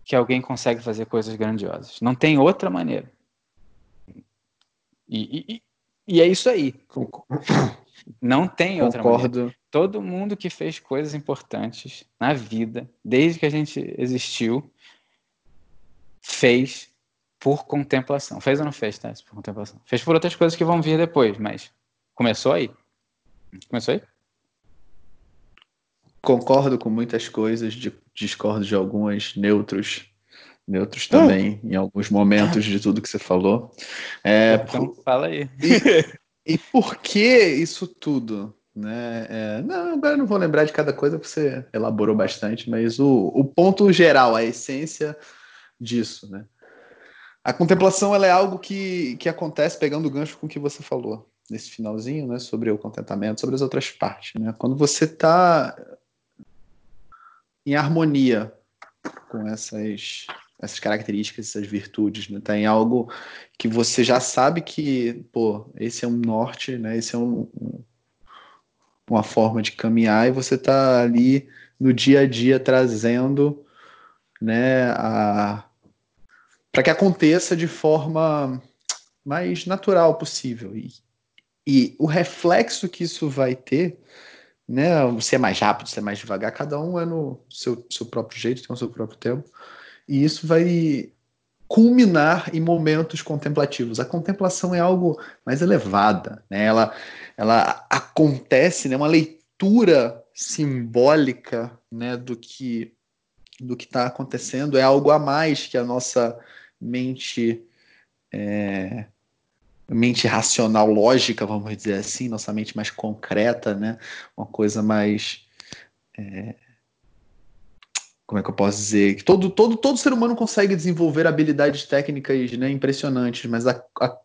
que alguém consegue fazer coisas grandiosas. Não tem outra maneira. E, e, e é isso aí. [COUGHS] Não tem outra Concordo. maneira. Todo mundo que fez coisas importantes na vida, desde que a gente existiu, fez por contemplação. Fez ou não fez, tá? Por contemplação. Fez por outras coisas que vão vir depois, mas começou aí. Começou aí? Concordo com muitas coisas, discordo de algumas, neutros, neutros também, hum. em alguns momentos de tudo que você falou. É, então, por... fala aí. E, e, por que isso tudo? Né? É, não, agora não vou lembrar de cada coisa, porque você elaborou bastante, mas o, o ponto geral, a essência disso, né? A contemplação ela é algo que, que acontece pegando o gancho com o que você falou nesse finalzinho, né, sobre o contentamento, sobre as outras partes, né? Quando você está em harmonia com essas essas características, essas virtudes, né? Tá em algo que você já sabe que, pô, esse é um norte, né? Esse é um, um uma forma de caminhar e você tá ali no dia a dia trazendo, né, a para que aconteça de forma mais natural possível. E, e o reflexo que isso vai ter, né, se é mais rápido, se é mais devagar, cada um é no seu, seu próprio jeito, tem o seu próprio tempo. E isso vai culminar em momentos contemplativos. A contemplação é algo mais elevada, né? ela, ela acontece, né? uma leitura simbólica né? do que do que está acontecendo é algo a mais que a nossa mente é, mente racional, lógica, vamos dizer assim, nossa mente mais concreta, né? Uma coisa mais é, como é que eu posso dizer? Que todo, todo, todo ser humano consegue desenvolver habilidades técnicas né, impressionantes, mas a, a,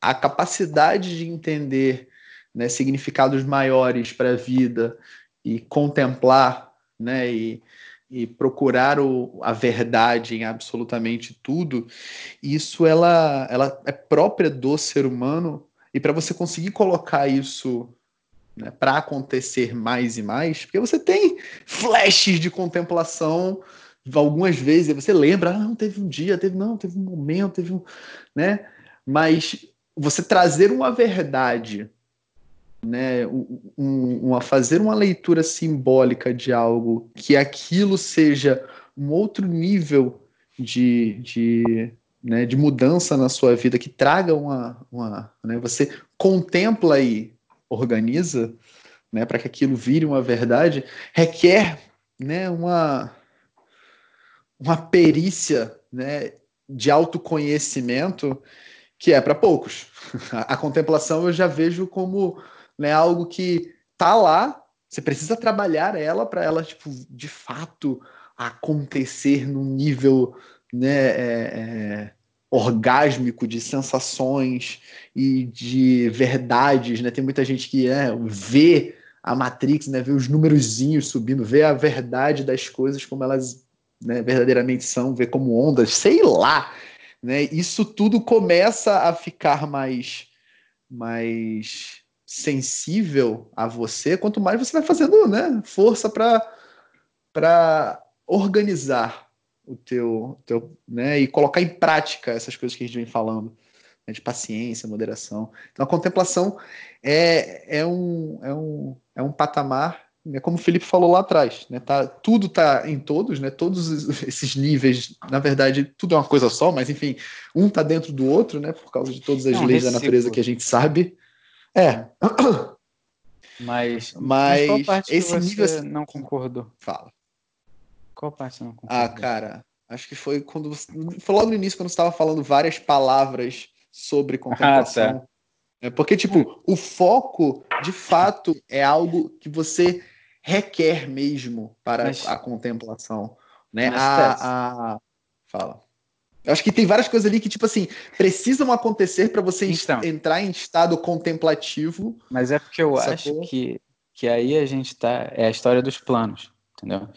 a capacidade de entender né, significados maiores para a vida e contemplar né, e, e procurar o, a verdade em absolutamente tudo, isso ela, ela é própria do ser humano e para você conseguir colocar isso né, para acontecer mais e mais, porque você tem flashes de contemplação algumas vezes, você lembra, ah, não, teve um dia, teve não, teve um momento, teve um, né? Mas você trazer uma verdade né, um, uma, fazer uma leitura simbólica de algo que aquilo seja um outro nível de, de, né, de mudança na sua vida, que traga uma. uma né, você contempla e organiza né, para que aquilo vire uma verdade, requer né, uma, uma perícia né, de autoconhecimento que é para poucos. A, contemplação eu já vejo como né? Algo que tá lá, você precisa trabalhar ela para ela, tipo, de fato acontecer num nível, né, é, é, orgásmico de sensações e de verdades, né? Tem muita gente que é, vê a Matrix, né, vê os númerozinhos subindo, vê a verdade das coisas como elas né, verdadeiramente são, vê como ondas, sei lá, né? Isso tudo começa a ficar mais mais sensível a você, quanto mais você vai fazendo né, força para organizar o teu, teu né, e colocar em prática essas coisas que a gente vem falando, né, de paciência, moderação. Então a contemplação é, é, um, é, um, é um patamar, né, como o Felipe falou lá atrás, né, tá, tudo está em todos, né, todos esses níveis, na verdade, tudo é uma coisa só, mas enfim, um está dentro do outro, né, por causa de todas as Não, leis da natureza que a gente sabe. É. Mas, mas, mas esse nível você não concordou? Fala. Qual parte você não concordou? Ah, cara, acho que foi quando foi logo no início quando você estava falando várias palavras sobre contemplação. Ah, tá. É porque, tipo, o foco, de fato, é algo que você requer mesmo para Mas... a contemplação. Né? A, a... Fala. Eu acho que tem várias coisas ali que, tipo assim, precisam acontecer para você então, entrar em estado contemplativo. Mas é porque eu sacou? acho que, que aí a gente tá. É a história dos planos, entendeu?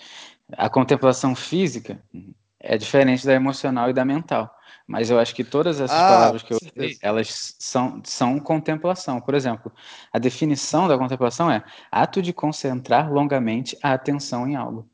A contemplação física é diferente da emocional e da mental. Mas eu acho que todas essas ah, palavras que eu usei, elas são, são contemplação. Por exemplo, a definição da contemplação é ato de concentrar longamente a atenção em algo.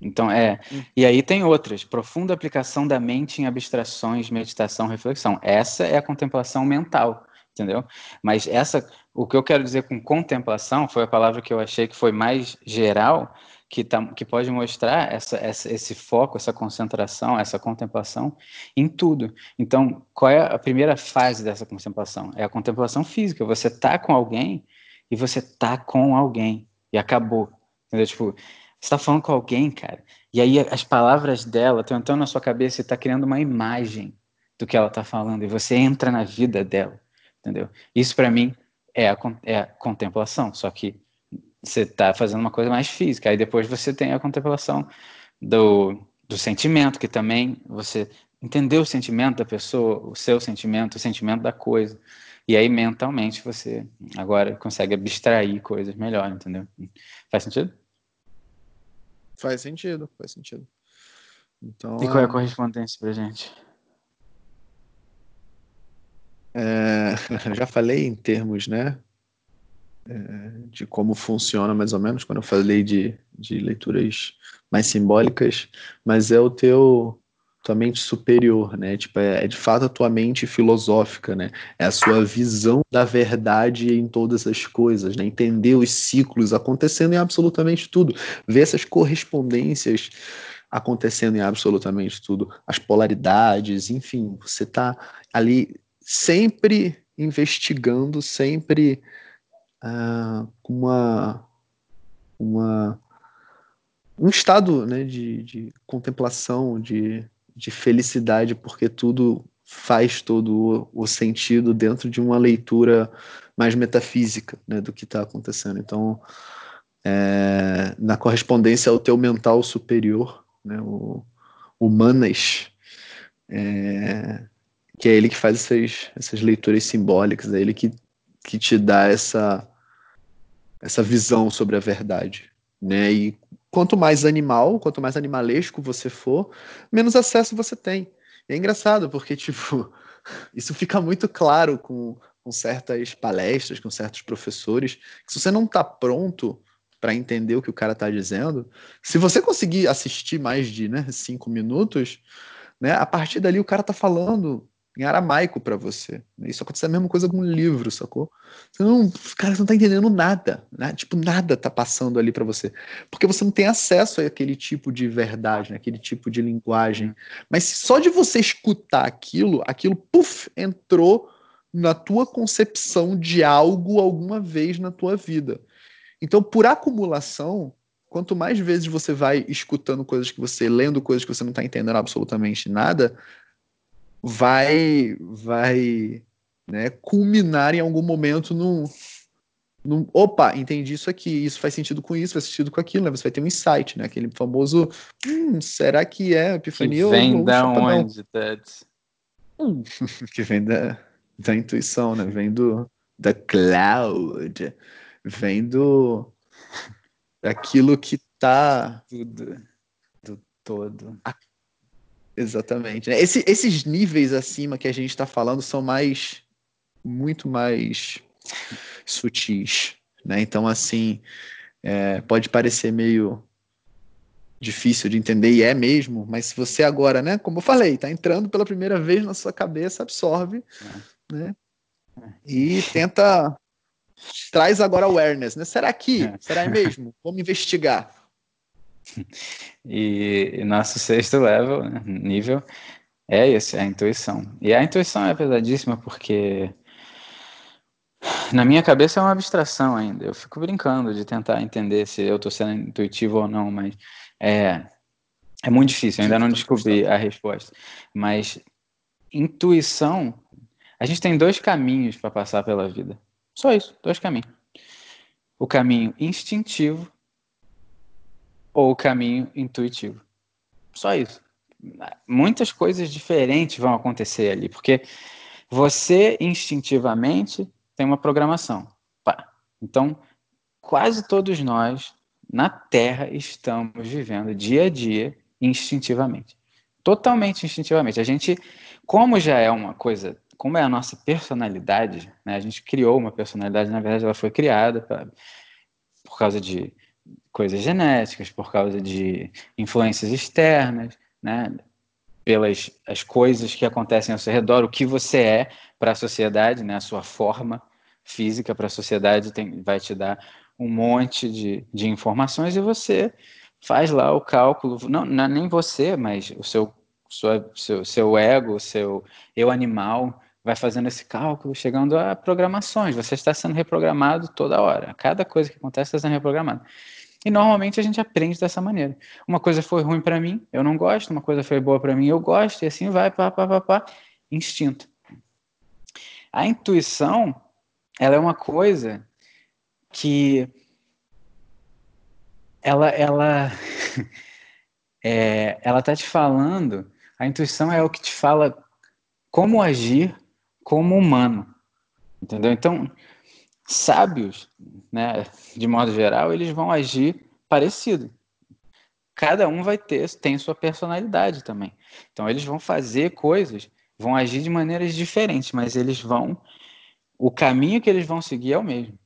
Então, é. Hum. E aí tem outras. Profunda aplicação da mente em abstrações, meditação, reflexão. Essa é a contemplação mental, entendeu? Mas essa, o que eu quero dizer com contemplação foi a palavra que eu achei que foi mais geral, que, tá, que pode mostrar essa, essa, esse foco, essa concentração, essa contemplação em tudo. Então, qual é a primeira fase dessa contemplação? É a contemplação física. Você tá com alguém e você tá com alguém. E acabou. Entendeu? Tipo, você tá falando com alguém, cara, e aí as palavras dela estão entrando na sua cabeça e tá criando uma imagem do que ela tá falando, e você entra na vida dela, entendeu? Isso para mim é a, é a contemplação, só que você tá fazendo uma coisa mais física, aí depois você tem a contemplação do, do sentimento, que também você entendeu o sentimento da pessoa, o seu sentimento, o sentimento da coisa. E aí, mentalmente, você agora consegue abstrair coisas melhor, entendeu? Faz sentido? Faz sentido, faz sentido. Então, e qual é a correspondência pra gente? É, [LAUGHS] já falei em termos, né? É, de como funciona mais ou menos quando eu falei de, de leituras mais simbólicas, mas é o teu tua mente superior, né? Tipo, é, é, de fato a tua mente filosófica, né? É a sua visão da verdade em todas as coisas, né? Entender os ciclos acontecendo em absolutamente tudo, ver essas correspondências acontecendo em absolutamente tudo, as polaridades, enfim, você está ali sempre investigando, sempre com uma, uma um estado né, de, de contemplação, de de felicidade, porque tudo faz todo o, sentido dentro de uma leitura mais metafísica né, do que está acontecendo. Então, é, na correspondência ao teu mental superior, né, o, o Manas, é, que é ele que faz essas, essas leituras simbólicas, é ele que, que te dá essa, essa visão sobre a verdade. Né? E quanto mais animal, quanto mais animalesco você for, menos acesso você tem. E é engraçado, porque, [LAUGHS] tipo, isso fica muito claro com, com certas palestras, com certos professores, que se você não está pronto para entender o que o cara está dizendo, se você conseguir assistir mais de né, cinco minutos, né, a partir dali o cara está falando em aramaico para você. Isso acontece a mesma coisa com livro, sacou? Você não, cara, você não tá entendendo nada, né? Tipo, nada tá passando ali para você. Porque você não tem acesso àquele tipo de verdade, né? aquele tipo de linguagem. Mas só de você escutar aquilo, aquilo, puf, entrou na tua concepção de algo alguma vez na tua vida. Então, por acumulação, quanto mais vezes você vai escutando coisas que você, lendo coisas que você não está entendendo absolutamente nada, vai vai né, culminar em algum momento num, num, opa, entendi isso aqui, isso faz sentido com isso, faz sentido com aquilo, né? Você vai ter um insight, né? Aquele famoso, hum, será que é epifania que vem ou, da onde, Ted? Hum. [LAUGHS] que vem da, da intuição, né? Vem do da cloud, vem do [LAUGHS] daquilo que tá tudo do todo. A Exatamente. Né? Esse, esses níveis acima que a gente está falando são mais, muito mais sutis, né? Então, assim, é, pode parecer meio difícil de entender e é mesmo, mas se você agora, né, como eu falei, está entrando pela primeira vez na sua cabeça, absorve, é. né? E tenta traz agora awareness, né? Será que? É. Será mesmo? Vamos investigar. [LAUGHS] E, e nosso [LAUGHS] sexto level, né, nível, é esse, é a intuição. E a intuição é pesadíssima porque na minha cabeça é uma abstração ainda. Eu fico brincando de tentar entender se eu estou sendo intuitivo ou não, mas é, é muito difícil. Eu ainda não descobri a resposta. Mas intuição, A gente tem dois caminhos para passar pela vida. Só isso, dois caminhos. O caminho instintivo ou o caminho intuitivo. Só isso. Muitas coisas diferentes vão acontecer ali, porque você instintivamente tem uma programação. Pá. Então, quase todos nós na Terra estamos vivendo dia a dia instintivamente. Totalmente instintivamente. A gente, como já é uma coisa, como é a nossa personalidade, né? a gente criou uma personalidade, na verdade ela foi criada pra, por causa de coisas genéticas, por causa de influências externas, né? pelas as coisas que acontecem ao seu redor, o que você é para a sociedade, né? a sua forma física para a sociedade tem, vai te dar um monte de, de informações e você faz lá o cálculo, não, não é nem você, mas o seu, sua, seu, seu ego, seu eu animal vai fazendo esse cálculo, chegando a programações. Você está sendo reprogramado toda hora. Cada coisa que acontece está sendo reprogramada. E normalmente a gente aprende dessa maneira. Uma coisa foi ruim para mim, eu não gosto. Uma coisa foi boa para mim, eu gosto. E assim vai, pá, pá, pá, pá. Instinto. A intuição, ela é uma coisa que ela ela [LAUGHS] é, ela tá te falando a intuição é o que te fala como agir como humano entendeu então sábios né de modo geral eles vão agir parecido cada um vai ter tem sua personalidade também então eles vão fazer coisas vão agir de maneiras diferentes mas eles vão o caminho que eles vão seguir é o mesmo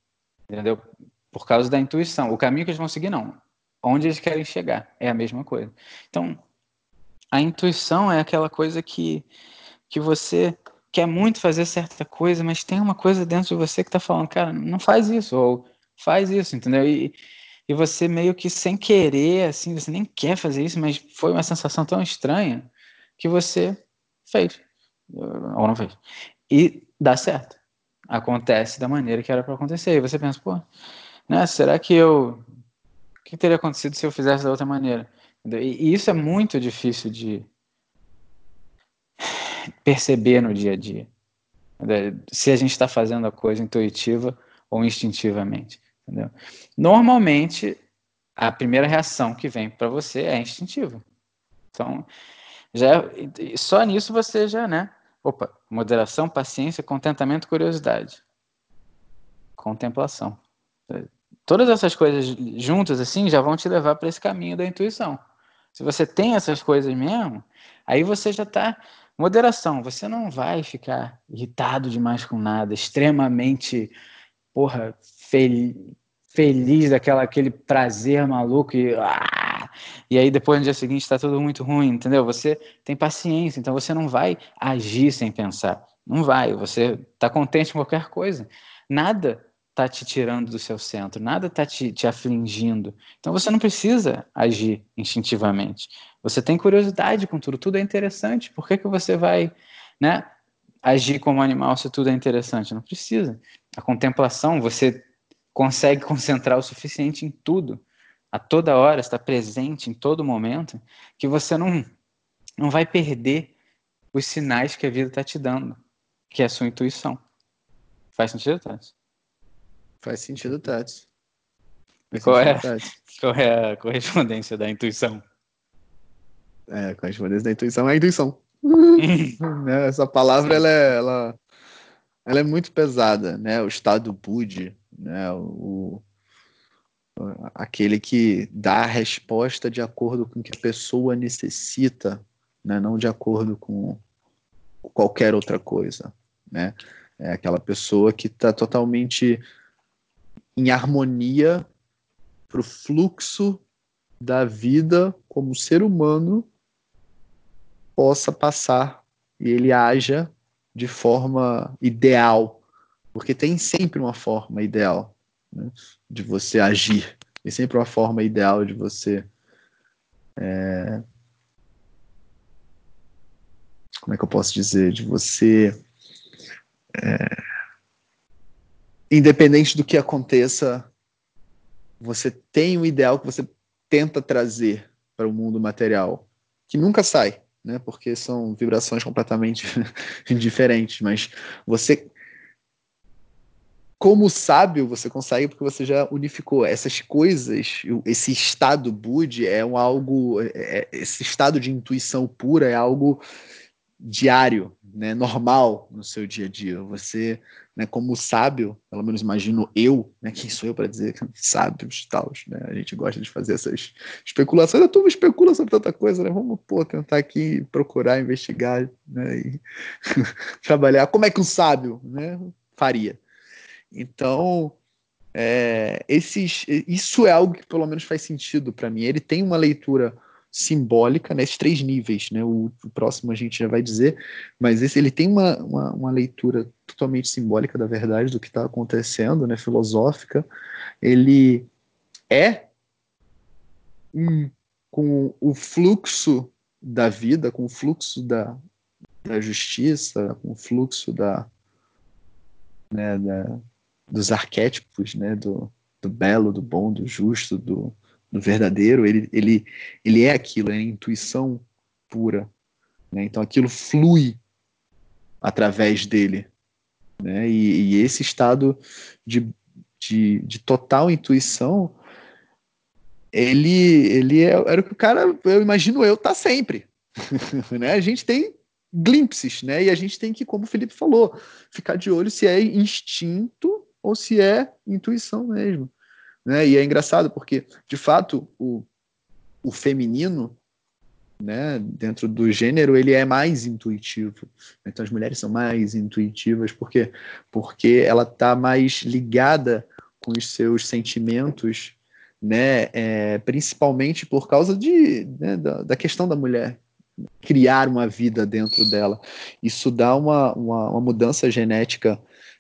entendeu? Por causa da intuição. O caminho que eles vão seguir, não. Onde eles querem chegar é a mesma coisa. Então, a intuição é aquela coisa que, que você quer muito fazer certa coisa, mas tem uma coisa dentro de você que está falando, cara, não faz isso, ou faz isso, entendeu? E, e você meio que sem querer, assim, você nem quer fazer isso, mas foi uma sensação tão estranha que você fez, ou não fez. E dá certo acontece da maneira que era para acontecer. E você pensa, pô, né, será que eu. O que teria acontecido se eu fizesse da outra maneira? E isso é muito difícil de perceber no dia a dia. Se a gente está fazendo a coisa intuitiva ou instintivamente. Entendeu? Normalmente, a primeira reação que vem para você é instintiva. Então, já, só nisso você já, né? Opa, moderação, paciência, contentamento, curiosidade. Contemplação. Todas essas coisas juntas assim já vão te levar para esse caminho da intuição. Se você tem essas coisas mesmo, aí você já está moderação. Você não vai ficar irritado demais com nada, extremamente, porra, fel feliz daquela aquele prazer maluco e ah, e aí depois no dia seguinte está tudo muito ruim, entendeu? Você tem paciência, então você não vai agir sem pensar. Não vai, você está contente com qualquer coisa. Nada está te tirando do seu centro, nada está te, te afligindo. Então você não precisa agir instintivamente. Você tem curiosidade com tudo, tudo é interessante. Por que, que você vai né, agir como animal se tudo é interessante? Não precisa. A contemplação, você consegue concentrar o suficiente em tudo a toda hora, está presente em todo momento, que você não, não vai perder os sinais que a vida está te dando, que é a sua intuição. Faz sentido, Tati? Faz sentido, Tati. E qual, é, [LAUGHS] qual é a correspondência da intuição? É, a correspondência da intuição é a intuição. [LAUGHS] Né, essa palavra ela é, ela, ela é muito pesada, né? O estado Budi, né? O, aquele que dá a resposta de acordo com o que a pessoa necessita, né? não de acordo com qualquer outra coisa. Né? É aquela pessoa que está totalmente em harmonia para o fluxo da vida como ser humano possa passar e ele haja de forma ideal, porque tem sempre uma forma ideal né, de você agir. Tem sempre uma forma ideal de você. É... Como é que eu posso dizer? De você. É... Independente do que aconteça, você tem um ideal que você tenta trazer para o mundo material, que nunca sai. né? Porque são vibrações completamente [LAUGHS] diferentes, mas você como sábio você consegue porque você já unificou essas coisas, esse estado Bud é um algo, é, é, esse estado de intuição pura é algo diário, né, normal no seu dia a dia. Você, né, como sábio, pelo menos imagino eu, né, quem sou eu para dizer sábios tal, né? A gente gosta de fazer essas especulações. A turma especula sobre tanta coisa, né? Vamos pô, tentar aqui procurar, investigar, né, e [LAUGHS] trabalhar. Como é que um sábio, né, faria? Então, é, esses, isso é algo que pelo menos faz sentido para mim. Ele tem uma leitura simbólica nesses três níveis, né? O, o, próximo a gente já vai dizer, mas esse ele tem uma, uma, uma leitura totalmente simbólica da verdade do que está acontecendo, né? Filosófica. Ele é um, com o fluxo da vida, com o fluxo da, da justiça, com o fluxo da, né, da, dos arquétipos, né, do, do belo, do bom, do justo, do, do verdadeiro, ele, ele, ele é aquilo, é intuição pura. Né? Então aquilo flui através dele. Né? E, e esse estado de, de, de, total intuição, ele, ele é, era o que o cara, eu imagino eu, tá sempre. [LAUGHS] né? A gente tem glimpses, né? E a gente tem que, como o Felipe falou, ficar de olho se é instinto ou se é intuição mesmo. Né? E é engraçado porque, de fato, o, o feminino, né, dentro do gênero, ele é mais intuitivo. Então as mulheres são mais intuitivas porque porque ela está mais ligada com os seus sentimentos, né, é, principalmente por causa de, né, da, da questão da mulher criar uma vida dentro dela. Isso dá uma, uma, uma mudança genética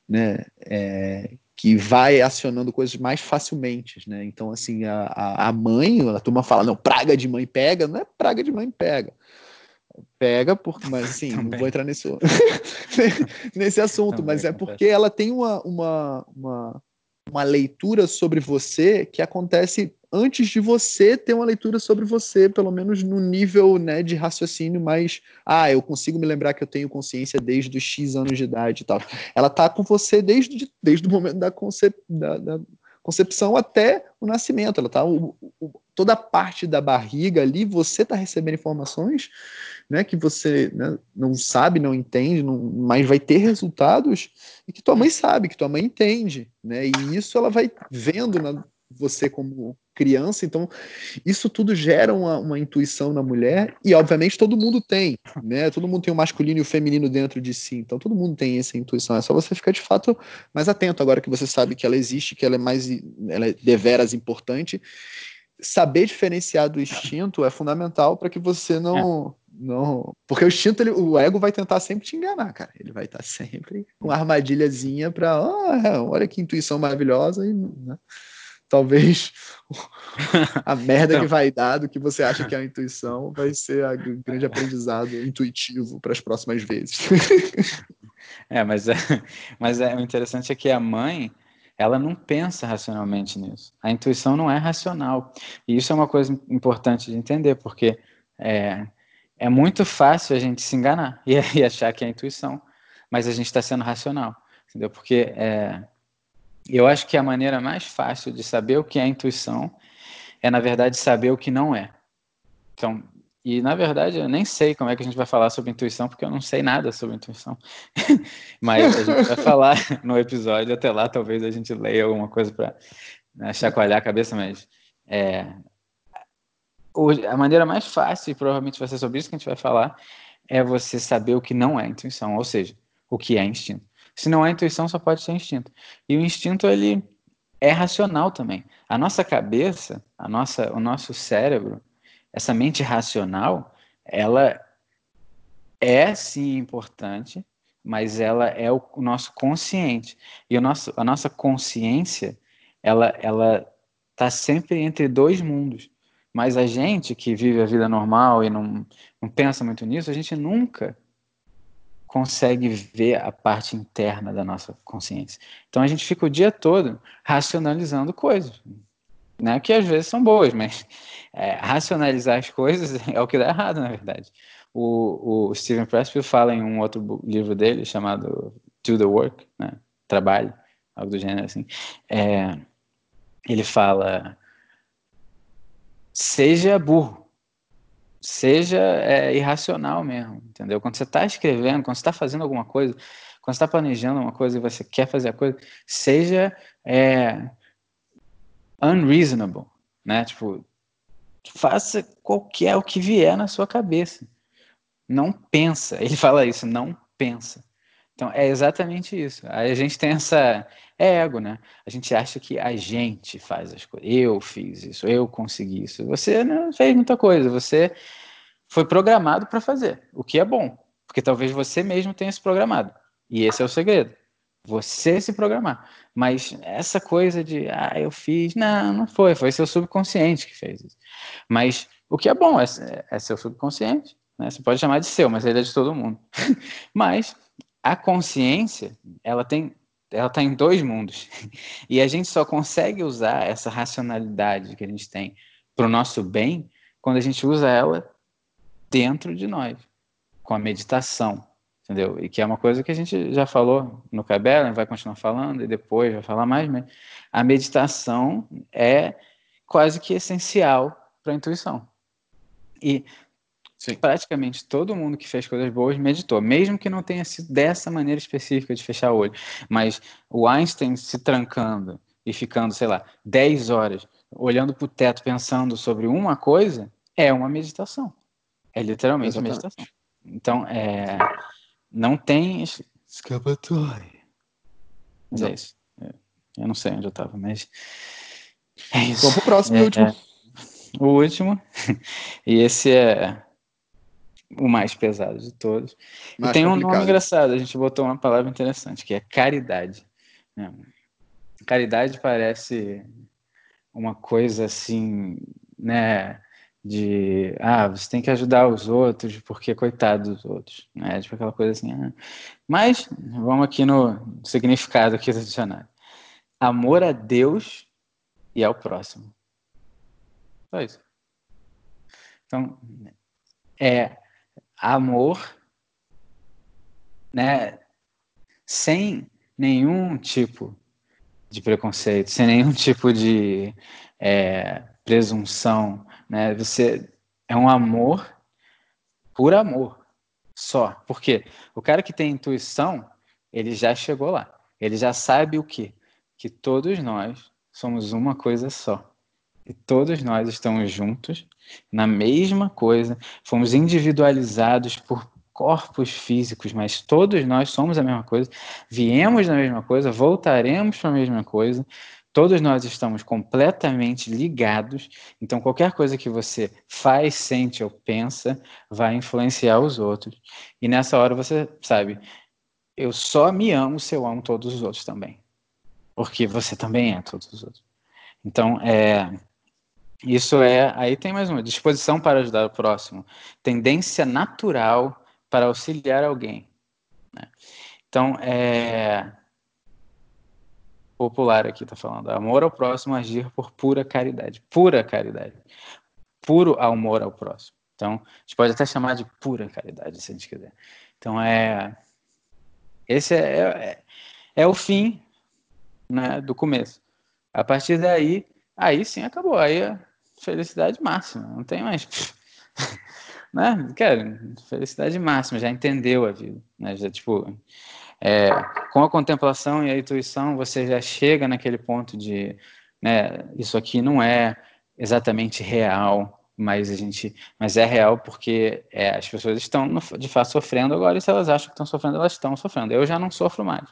né, é, que vai acionando coisas mais facilmente, né? Então, assim, a, a mãe, a turma fala, não, praga de mãe pega, não é praga de mãe pega. Pega, porque, mas assim, [LAUGHS] não vou entrar nesse, [LAUGHS] nesse assunto, Também mas é porque ela tem uma, uma, uma, uma leitura sobre você que acontece antes de você ter uma leitura sobre você, pelo menos no nível né, de raciocínio mais. Ah, eu consigo me lembrar que eu tenho consciência desde os X anos de idade e tal. Ela tá com você desde, desde o momento da, concep, da, da concepção até o nascimento. Ela tá. O, o, toda a parte da barriga ali, você está recebendo informações né, que você né, não sabe, não entende, não, mas vai ter resultados e que tua mãe sabe, que tua mãe entende, né? E isso ela vai vendo na, você como criança, então isso tudo gera uma, uma, intuição na mulher e obviamente todo mundo tem, né? Todo mundo tem o masculino e o feminino dentro de si, então todo mundo tem essa intuição. É só você ficar de fato mais atento agora que você sabe que ela existe, que ela é mais, ela é deveras importante. Saber diferenciar do instinto é fundamental para que você não é. Não, porque o instinto, ele, o ego vai tentar sempre te enganar, cara. Ele vai estar sempre com uma armadilhazinha para, ah, olha que intuição maravilhosa e, né? talvez [LAUGHS] a merda que vai dar do que você acha que é a intuição vai [LAUGHS] ser o grande aprendizado intuitivo para as próximas vezes. é, mas, é, [LAUGHS] mas é, o interessante é que a mãe, ela não pensa racionalmente nisso. A intuição não é racional. E isso é uma coisa importante de entender, porque é, é muito fácil a gente se enganar [LAUGHS] e, e achar que é intuição, mas a gente está sendo racional, entendeu? Porque é, eu acho que a maneira mais fácil de saber o que é intuição é, na verdade, saber o que não é. Então, e na verdade eu nem sei como é que a gente vai falar sobre intuição, porque eu não sei nada sobre intuição. [LAUGHS] Mas a gente vai falar [LAUGHS] no episódio, até lá talvez a gente leia alguma coisa para né, chacoalhar a cabeça, mas é, a maneira mais fácil, e provavelmente vai ser sobre isso que a gente vai falar, é você saber o que não é intuição, ou seja, o que é instinto. Se não é intuição, só pode ser instinto. E o instinto, ele é racional também. A nossa cabeça, a nossa, o nosso cérebro, essa mente racional, ela é sim importante, mas ela é o, o nosso consciente. E o nosso, a nossa consciência, ela ela está sempre entre dois mundos. Mas a gente que vive a vida normal e não, não pensa muito nisso, a gente nunca consegue ver a parte interna da nossa consciência. Então a gente fica o dia todo racionalizando coisas, né? Que às vezes são boas, mas é, racionalizar as coisas [LAUGHS] é o que dá errado, na verdade. o, o Steven Pressfield fala em um outro livro dele chamado Do the Work, né? Trabalho, algo do gênero assim. É, ele fala: seja burro, seja é, irracional mesmo, entendeu? Quando você está escrevendo, quando você está fazendo alguma coisa, quando você está planejando uma coisa e você quer fazer a coisa, seja é, unreasonable, né? Tipo, faça qualquer o que vier na sua cabeça. Não pensa. Ele fala isso, não pensa. Então é exatamente isso. Aí a gente tem essa é ego, né? A gente acha que a gente faz as coisas. Eu fiz isso, eu consegui isso. Você não fez muita coisa. Você foi programado para fazer, o que é bom, porque talvez você mesmo tenha se programado. E esse é o segredo. Você se programar. Mas essa coisa de, ah, eu fiz. Não, não foi. Foi seu subconsciente que fez isso. Mas o que é bom é, é seu subconsciente. Né? Você pode chamar de seu, mas ele é de todo mundo. [LAUGHS] mas a consciência, ela tem. Ela está em dois mundos. [LAUGHS] E a gente só consegue usar essa racionalidade que a gente tem para o nosso bem quando a gente usa ela dentro de nós, com a meditação, entendeu? E que é uma coisa que a gente já falou no Cabela, vai continuar falando e depois vai falar mais, mas a meditação é quase que essencial para a intuição. E Sim. praticamente todo mundo que fez coisas boas meditou, mesmo que não tenha sido dessa maneira específica de fechar o olho. Mas o Einstein se trancando e ficando, sei lá, 10 horas olhando para o teto pensando sobre uma coisa é uma meditação. É literalmente Exatamente. meditação. Então, é, não tem escapatória. Mas é isso. É, eu não sei onde eu estava, mas. É isso. Vamos pro próximo é, e último. É, o último. [LAUGHS] e esse é o mais pesado de todos. Mais e tem complicado. um nome engraçado, a gente botou uma palavra interessante, que é caridade. É. Caridade parece uma coisa assim, né? de ah, você tem que ajudar os outros, porque coitado dos outros, né? Tipo aquela coisa assim. Ah. Mas vamos aqui no significado aqui do dicionário. Amor a Deus e ao próximo. Só isso. Então, é amor, né? Sem nenhum tipo de preconceito, sem nenhum tipo de é, presunção, né? Você é um amor por amor só. Porque o cara que tem intuição, ele já chegou lá. Ele já sabe o quê? Que todos nós somos uma coisa só. E todos nós estamos juntos na mesma coisa, fomos individualizados por corpos físicos, mas todos nós somos a mesma coisa, viemos da mesma coisa, voltaremos para a mesma coisa, Todos nós estamos completamente ligados, então qualquer coisa que você faz, sente ou pensa vai influenciar os outros. E nessa hora você sabe, eu só me amo se eu amo todos os outros também. Porque você também é todos os outros. Então, é, isso é. Aí tem mais uma: disposição para ajudar o próximo, tendência natural para auxiliar alguém. Né? Então, é, popular aqui está falando. Amor ao próximo, agir por pura caridade. Pura caridade. Puro amor ao próximo. Então, a gente pode até chamar de pura caridade, se a gente quiser. Então, é. Esse é, é, é o fim né, do começo. A partir daí, aí sim acabou. Aí é felicidade máxima. Não tem mais. [LAUGHS] né? Cara, felicidade máxima. Já entendeu a vida. Né? Já, tipo, é, com a contemplação e a intuição, você já chega naquele ponto de, né, isso aqui não é exatamente real, mas a gente, mas é real porque é, as pessoas estão de fato sofrendo agora e se elas acham que estão sofrendo, elas estão sofrendo. Eu já não sofro mais,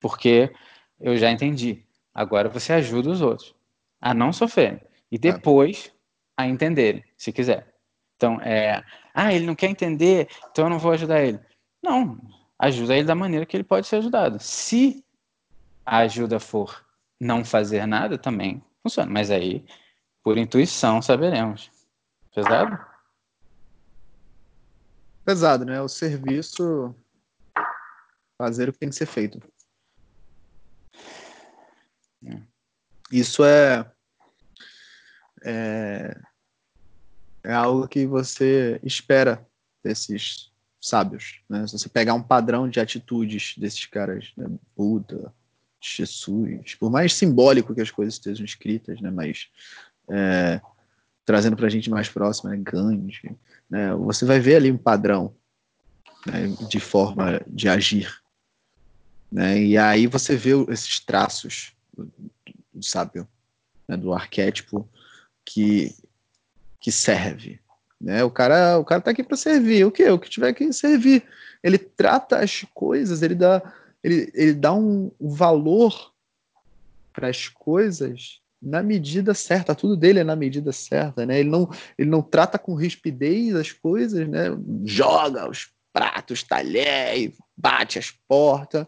porque eu já entendi. Agora você ajuda os outros a não sofrerem e depois a entenderem, se quiser. Então, é, ah, ele não quer entender, então eu não vou ajudar ele. Não, ajuda ele da maneira que ele pode ser ajudado. Se a ajuda for não fazer nada, também funciona. Mas aí, por intuição, saberemos. Pesado? Pesado, né? O serviço. Fazer o que tem que ser feito. É. Isso é, é. É algo que você espera desses sábios, né? Se você pegar um padrão de atitudes desses caras, né? Buda, Jesus, por mais simbólico que as coisas estejam escritas, né? Mas é, trazendo para a gente mais próximo, né? Gandhi, né? Você vai ver ali um padrão né? de forma de agir, né? E aí você vê esses traços do, do sábio, né? do arquétipo que que serve, né? O cara, o cara tá aqui para servir. O que? O que tiver que servir. Ele trata as coisas, ele dá, ele, ele dá um, valor para as coisas na medida certa. Tudo dele é na medida certa, né? Ele não, ele não trata com rispidez as coisas, né? Joga os pratos, talher, bate as portas.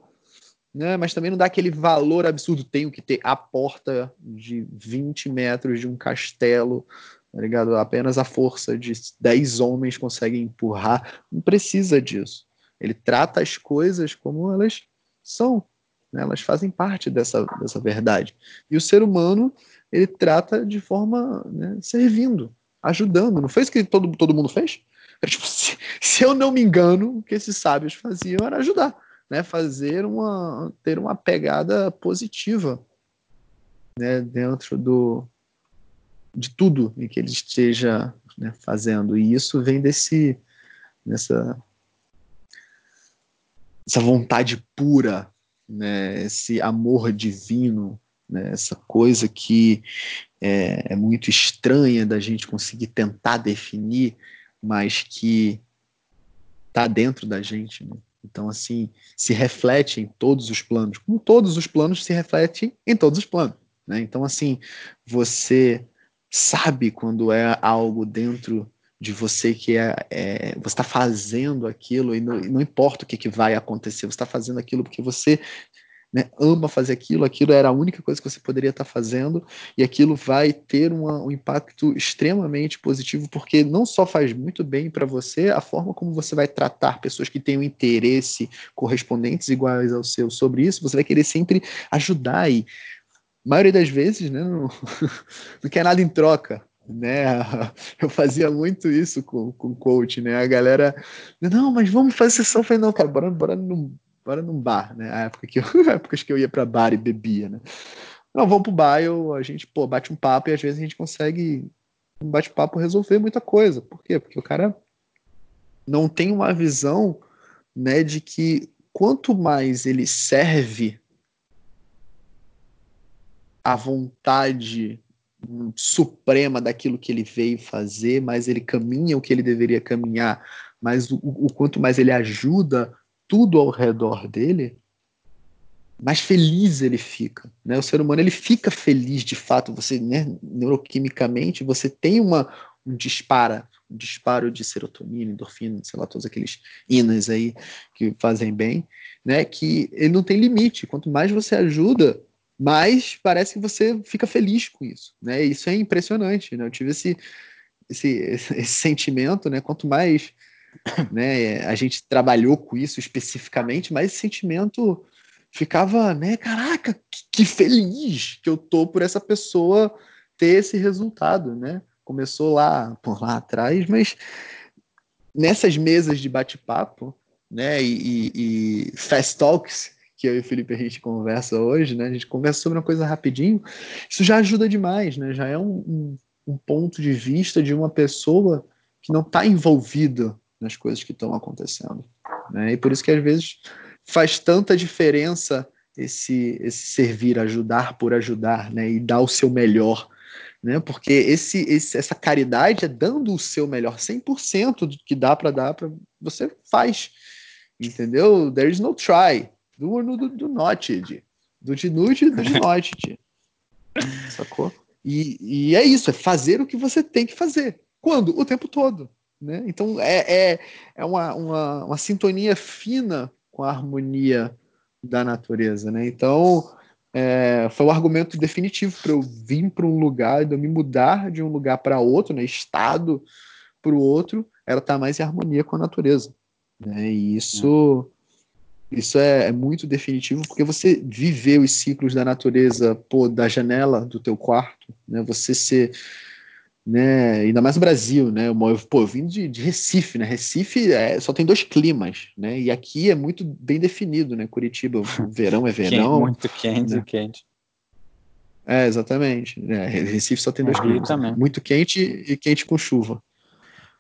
Né, mas também não dá aquele valor absurdo. Tenho que ter a porta de 20 metros de um castelo tá ligado? Apenas a força de 10 homens consegue empurrar. Não precisa disso. Ele trata as coisas como elas são. Né? Elas fazem parte dessa, dessa verdade. E o ser humano, ele trata de forma né, servindo, ajudando. Não foi isso que todo, todo mundo fez? É, tipo, [LAUGHS] se, se, eu não me engano, o que esses sábios faziam era ajudar, né? fazer uma, ter uma pegada positiva né? dentro do, de tudo em que ele esteja né, fazendo. E isso vem desse nessa essa vontade pura, né, esse amor divino, né, essa coisa que é, é muito estranha da gente conseguir tentar definir, mas que está dentro da gente. Né? Então, assim, se reflete em todos os planos, como todos os planos se refletem em todos os planos. Né? Então, assim, você sabe quando é algo dentro de você que é, é você está fazendo aquilo e não, não, importa o que, que vai acontecer, você está fazendo aquilo porque você né, ama fazer aquilo, aquilo era a única coisa que você poderia estar fazendo e aquilo vai ter uma, um impacto extremamente positivo porque não só faz muito bem para você, a forma como você vai tratar pessoas que têm um interesse correspondentes iguais ao seu sobre isso, você vai querer sempre ajudar e maioria das vezes, né, não, [LAUGHS] não quer nada em troca, né? [LAUGHS] Eu fazia muito isso com, com coach, né? A galera, não, mas vamos fazer sessão. Eu falei, não, cara, bora, bora, num, bora num bar, né? A época que eu, [LAUGHS] que eu ia para bar e bebia, né? Não, vamos pro bar, eu, a gente, pô, bate um papo e às vezes a gente consegue, um bate-papo, resolver muita coisa. Por quê? Porque o cara não tem uma visão, né, de que quanto mais ele serve a vontade suprema daquilo que ele veio fazer, mas ele caminha o que ele deveria caminhar, mas o, o quanto mais ele ajuda tudo ao redor dele, mais feliz ele fica. Né? O ser humano ele fica feliz de fato. Você, né, neuroquimicamente, você tem uma, um dispara, um disparo de serotonina, endorfina, sei lá, todos aqueles inas aí que fazem bem, né? Que ele não tem limite. Quanto mais você ajuda, mas parece que você fica feliz com isso, né? Isso é impressionante, né? Eu tive esse, esse, [LAUGHS] esse sentimento, né? Quanto mais [COUGHS] né, a gente trabalhou com isso especificamente, mais esse sentimento ficava, né? Caraca, que, que feliz que eu tô por essa pessoa ter esse resultado, né? Começou lá, por lá atrás, mas nessas mesas de bate-papo, né? E, e, e fast talks que eu e o Felipe a gente conversa hoje, né? A gente conversa sobre uma coisa rapidinho, isso já ajuda demais, né? Já é um, um, um ponto de vista de uma pessoa que não está envolvida nas coisas que estão acontecendo, né? E por isso que às vezes faz tanta diferença esse, esse servir, ajudar por ajudar, né? E dar o seu melhor, né? Porque esse, esse, essa caridade é dando o seu melhor, 100% do que dá para dar para você faz, entendeu? There is no try, do, do, do Notted. Do de nude do de Notted. [LAUGHS] Sacou? E, e é isso, é fazer o que você tem que fazer. Quando? O tempo todo. Né? Então é, é, é uma, uma, uma sintonia fina com a harmonia da natureza. Né? Então é, foi o argumento definitivo para eu vir para um lugar, de eu me mudar de um lugar para outro, né? estado para o outro, era estar mais em harmonia com a natureza. Né? E isso isso é, é, muito definitivo porque você viver os ciclos da natureza pô, da janela do teu quarto, né? Você ser né? Ainda mais no Brasil, né? Eu, pô, eu vim de, de Recife, né? Recife é, só tem dois climas, né? E aqui é muito bem definido, né? Curitiba, [LAUGHS] verão é verão. muito quente, né? quente. É, exatamente. É, Recife só tem dois climas. Também. Muito quente e quente com chuva.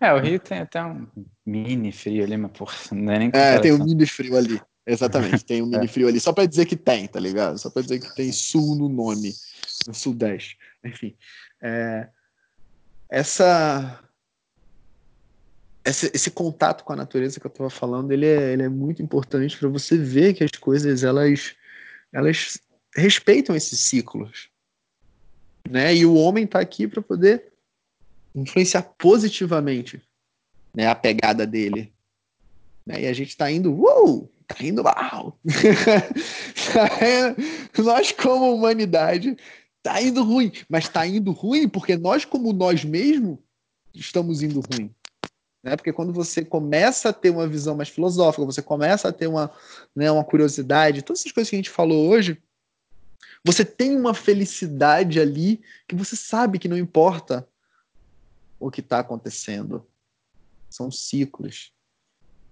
É, o Rio tem até um mini frio ali, mas porra, não é nem É, tem um mini frio ali. Exatamente, tem um mini [LAUGHS] é. frio ali, só para dizer que tem, tá ligado? Só para dizer que tem sul no nome, no sudeste. Enfim, é, essa, esse contato com a natureza que eu estava falando, ele é, ele é muito importante para você ver que as coisas elas, elas respeitam esses ciclos, né? E o homem está aqui para poder influenciar positivamente, né? A pegada dele, né? E a gente está indo, uou, tá indo mal. [LAUGHS] Nós como humanidade tá indo ruim, mas tá indo ruim porque nós, como nós mesmos, estamos indo ruim. Né? Porque quando você começa a ter uma visão mais filosófica, você começa a ter uma, né, uma curiosidade, todas essas coisas que a gente falou hoje, você tem uma felicidade ali que você sabe que não importa o que está acontecendo. São ciclos.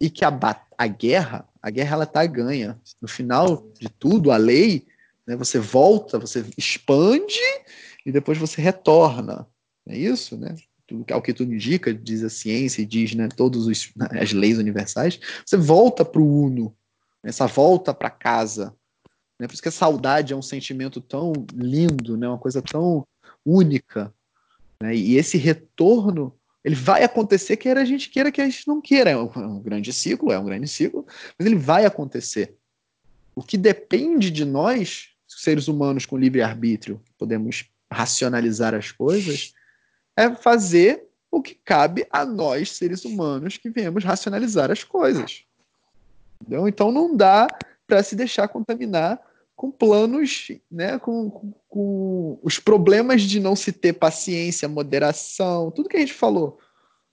E que a, a guerra, a guerra ela tá ganha. No final de tudo, a lei né? Você volta, você expande e depois você retorna. É isso, né? Tudo, ao que tudo indica, diz a ciência e diz né, todas né, as leis universais. Você volta para o uno, né? essa volta para casa. Né? Por isso que a saudade é um sentimento tão lindo, né? uma coisa tão única. Né? E esse retorno ele vai acontecer, quer a gente queira, que a gente não queira. É é um, grande ciclo, é um grande ciclo, mas ele vai acontecer. O que depende de nós seres humanos com livre-arbítrio podemos racionalizar as coisas, é fazer o que cabe a nós, seres humanos, que viemos racionalizar as coisas. Entendeu? Então não dá para se deixar contaminar com planos, né, com, com, com, os problemas de não se ter paciência, moderação, tudo que a gente falou,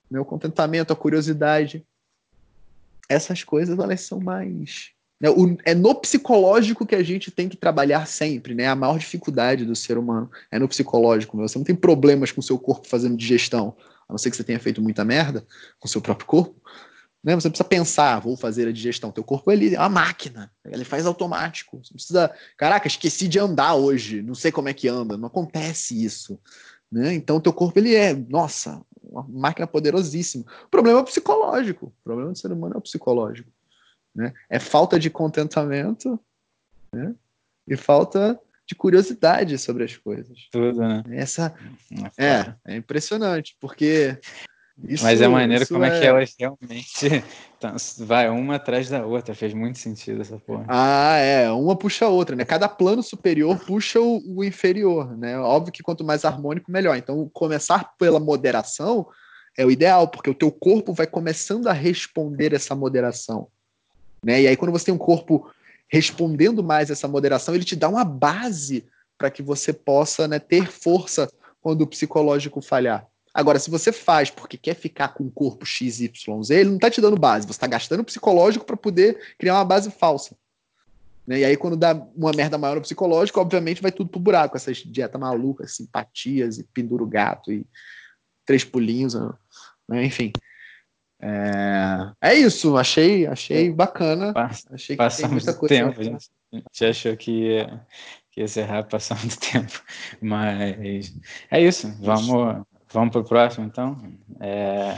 né, o contentamento, a curiosidade. Essas coisas elas são mais é no psicológico que a gente tem que trabalhar sempre, né? A maior dificuldade do ser humano é no psicológico. Você não tem problemas com o seu corpo fazendo digestão, a não ser que você tenha feito muita merda com o seu próprio corpo. Né? Você precisa pensar, vou fazer a digestão. Teu corpo ele é uma máquina, ele faz automático. Você precisa, caraca, esqueci de andar hoje, não sei como é que anda. Não acontece isso. Né? Então, teu corpo ele é, nossa, uma máquina poderosíssima. O problema é o psicológico. O problema do ser humano é o psicológico. Né? É falta de contentamento né? e falta de curiosidade sobre as coisas. Tudo, né? Essa é, é, impressionante, porque isso, Mas é maneira como é... é... que elas realmente [LAUGHS] vai uma atrás da outra. Fez muito sentido essa porra. Ah, é. Uma puxa a outra, né? Cada plano superior puxa o, o, inferior, né? Óbvio que quanto mais harmônico, melhor. Então, começar pela moderação é o ideal, porque o teu corpo vai começando a responder essa moderação. Né? E aí, quando você tem um corpo respondendo mais essa moderação, ele te dá uma base para que você possa né, ter força quando o psicológico falhar. Agora, se você faz porque quer ficar com o corpo XYZ, ele não está te dando base, você está gastando o psicológico para poder criar uma base falsa. Né? E aí, quando dá uma merda maior no psicológico, obviamente vai tudo pro buraco, essas dietas malucas, simpatias e pendura o gato e três pulinhos, né? enfim. É, é isso, achei, achei bacana. achei que muita coisa tempo, a gente, a gente achou que ia, que ia ser rápido passando [LAUGHS] do tempo, mas é isso, vamos, vamos para o próximo então. É,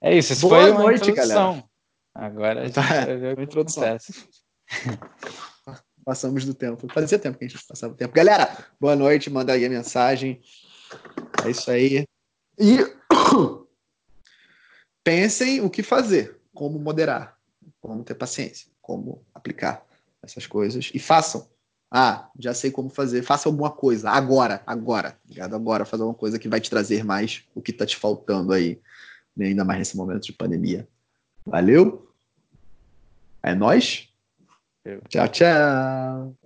é isso, isso Boa foi uma noite, introdução. Galera. Agora a gente tá, vai ver o que introdução. [LAUGHS] Passamos do tempo. Fazia tempo que a gente passava o tempo. Galera, boa noite, manda aí a mensagem. É isso aí. E pensem o que fazer, como moderar, como ter paciência, como aplicar essas coisas e façam. Ah, já sei como fazer. Faça alguma coisa agora, agora, ligado? Agora, fazer alguma coisa que vai te trazer mais o que está te faltando aí, né? ainda mais nesse momento de pandemia. Valeu? É nós. Tchau, tchau.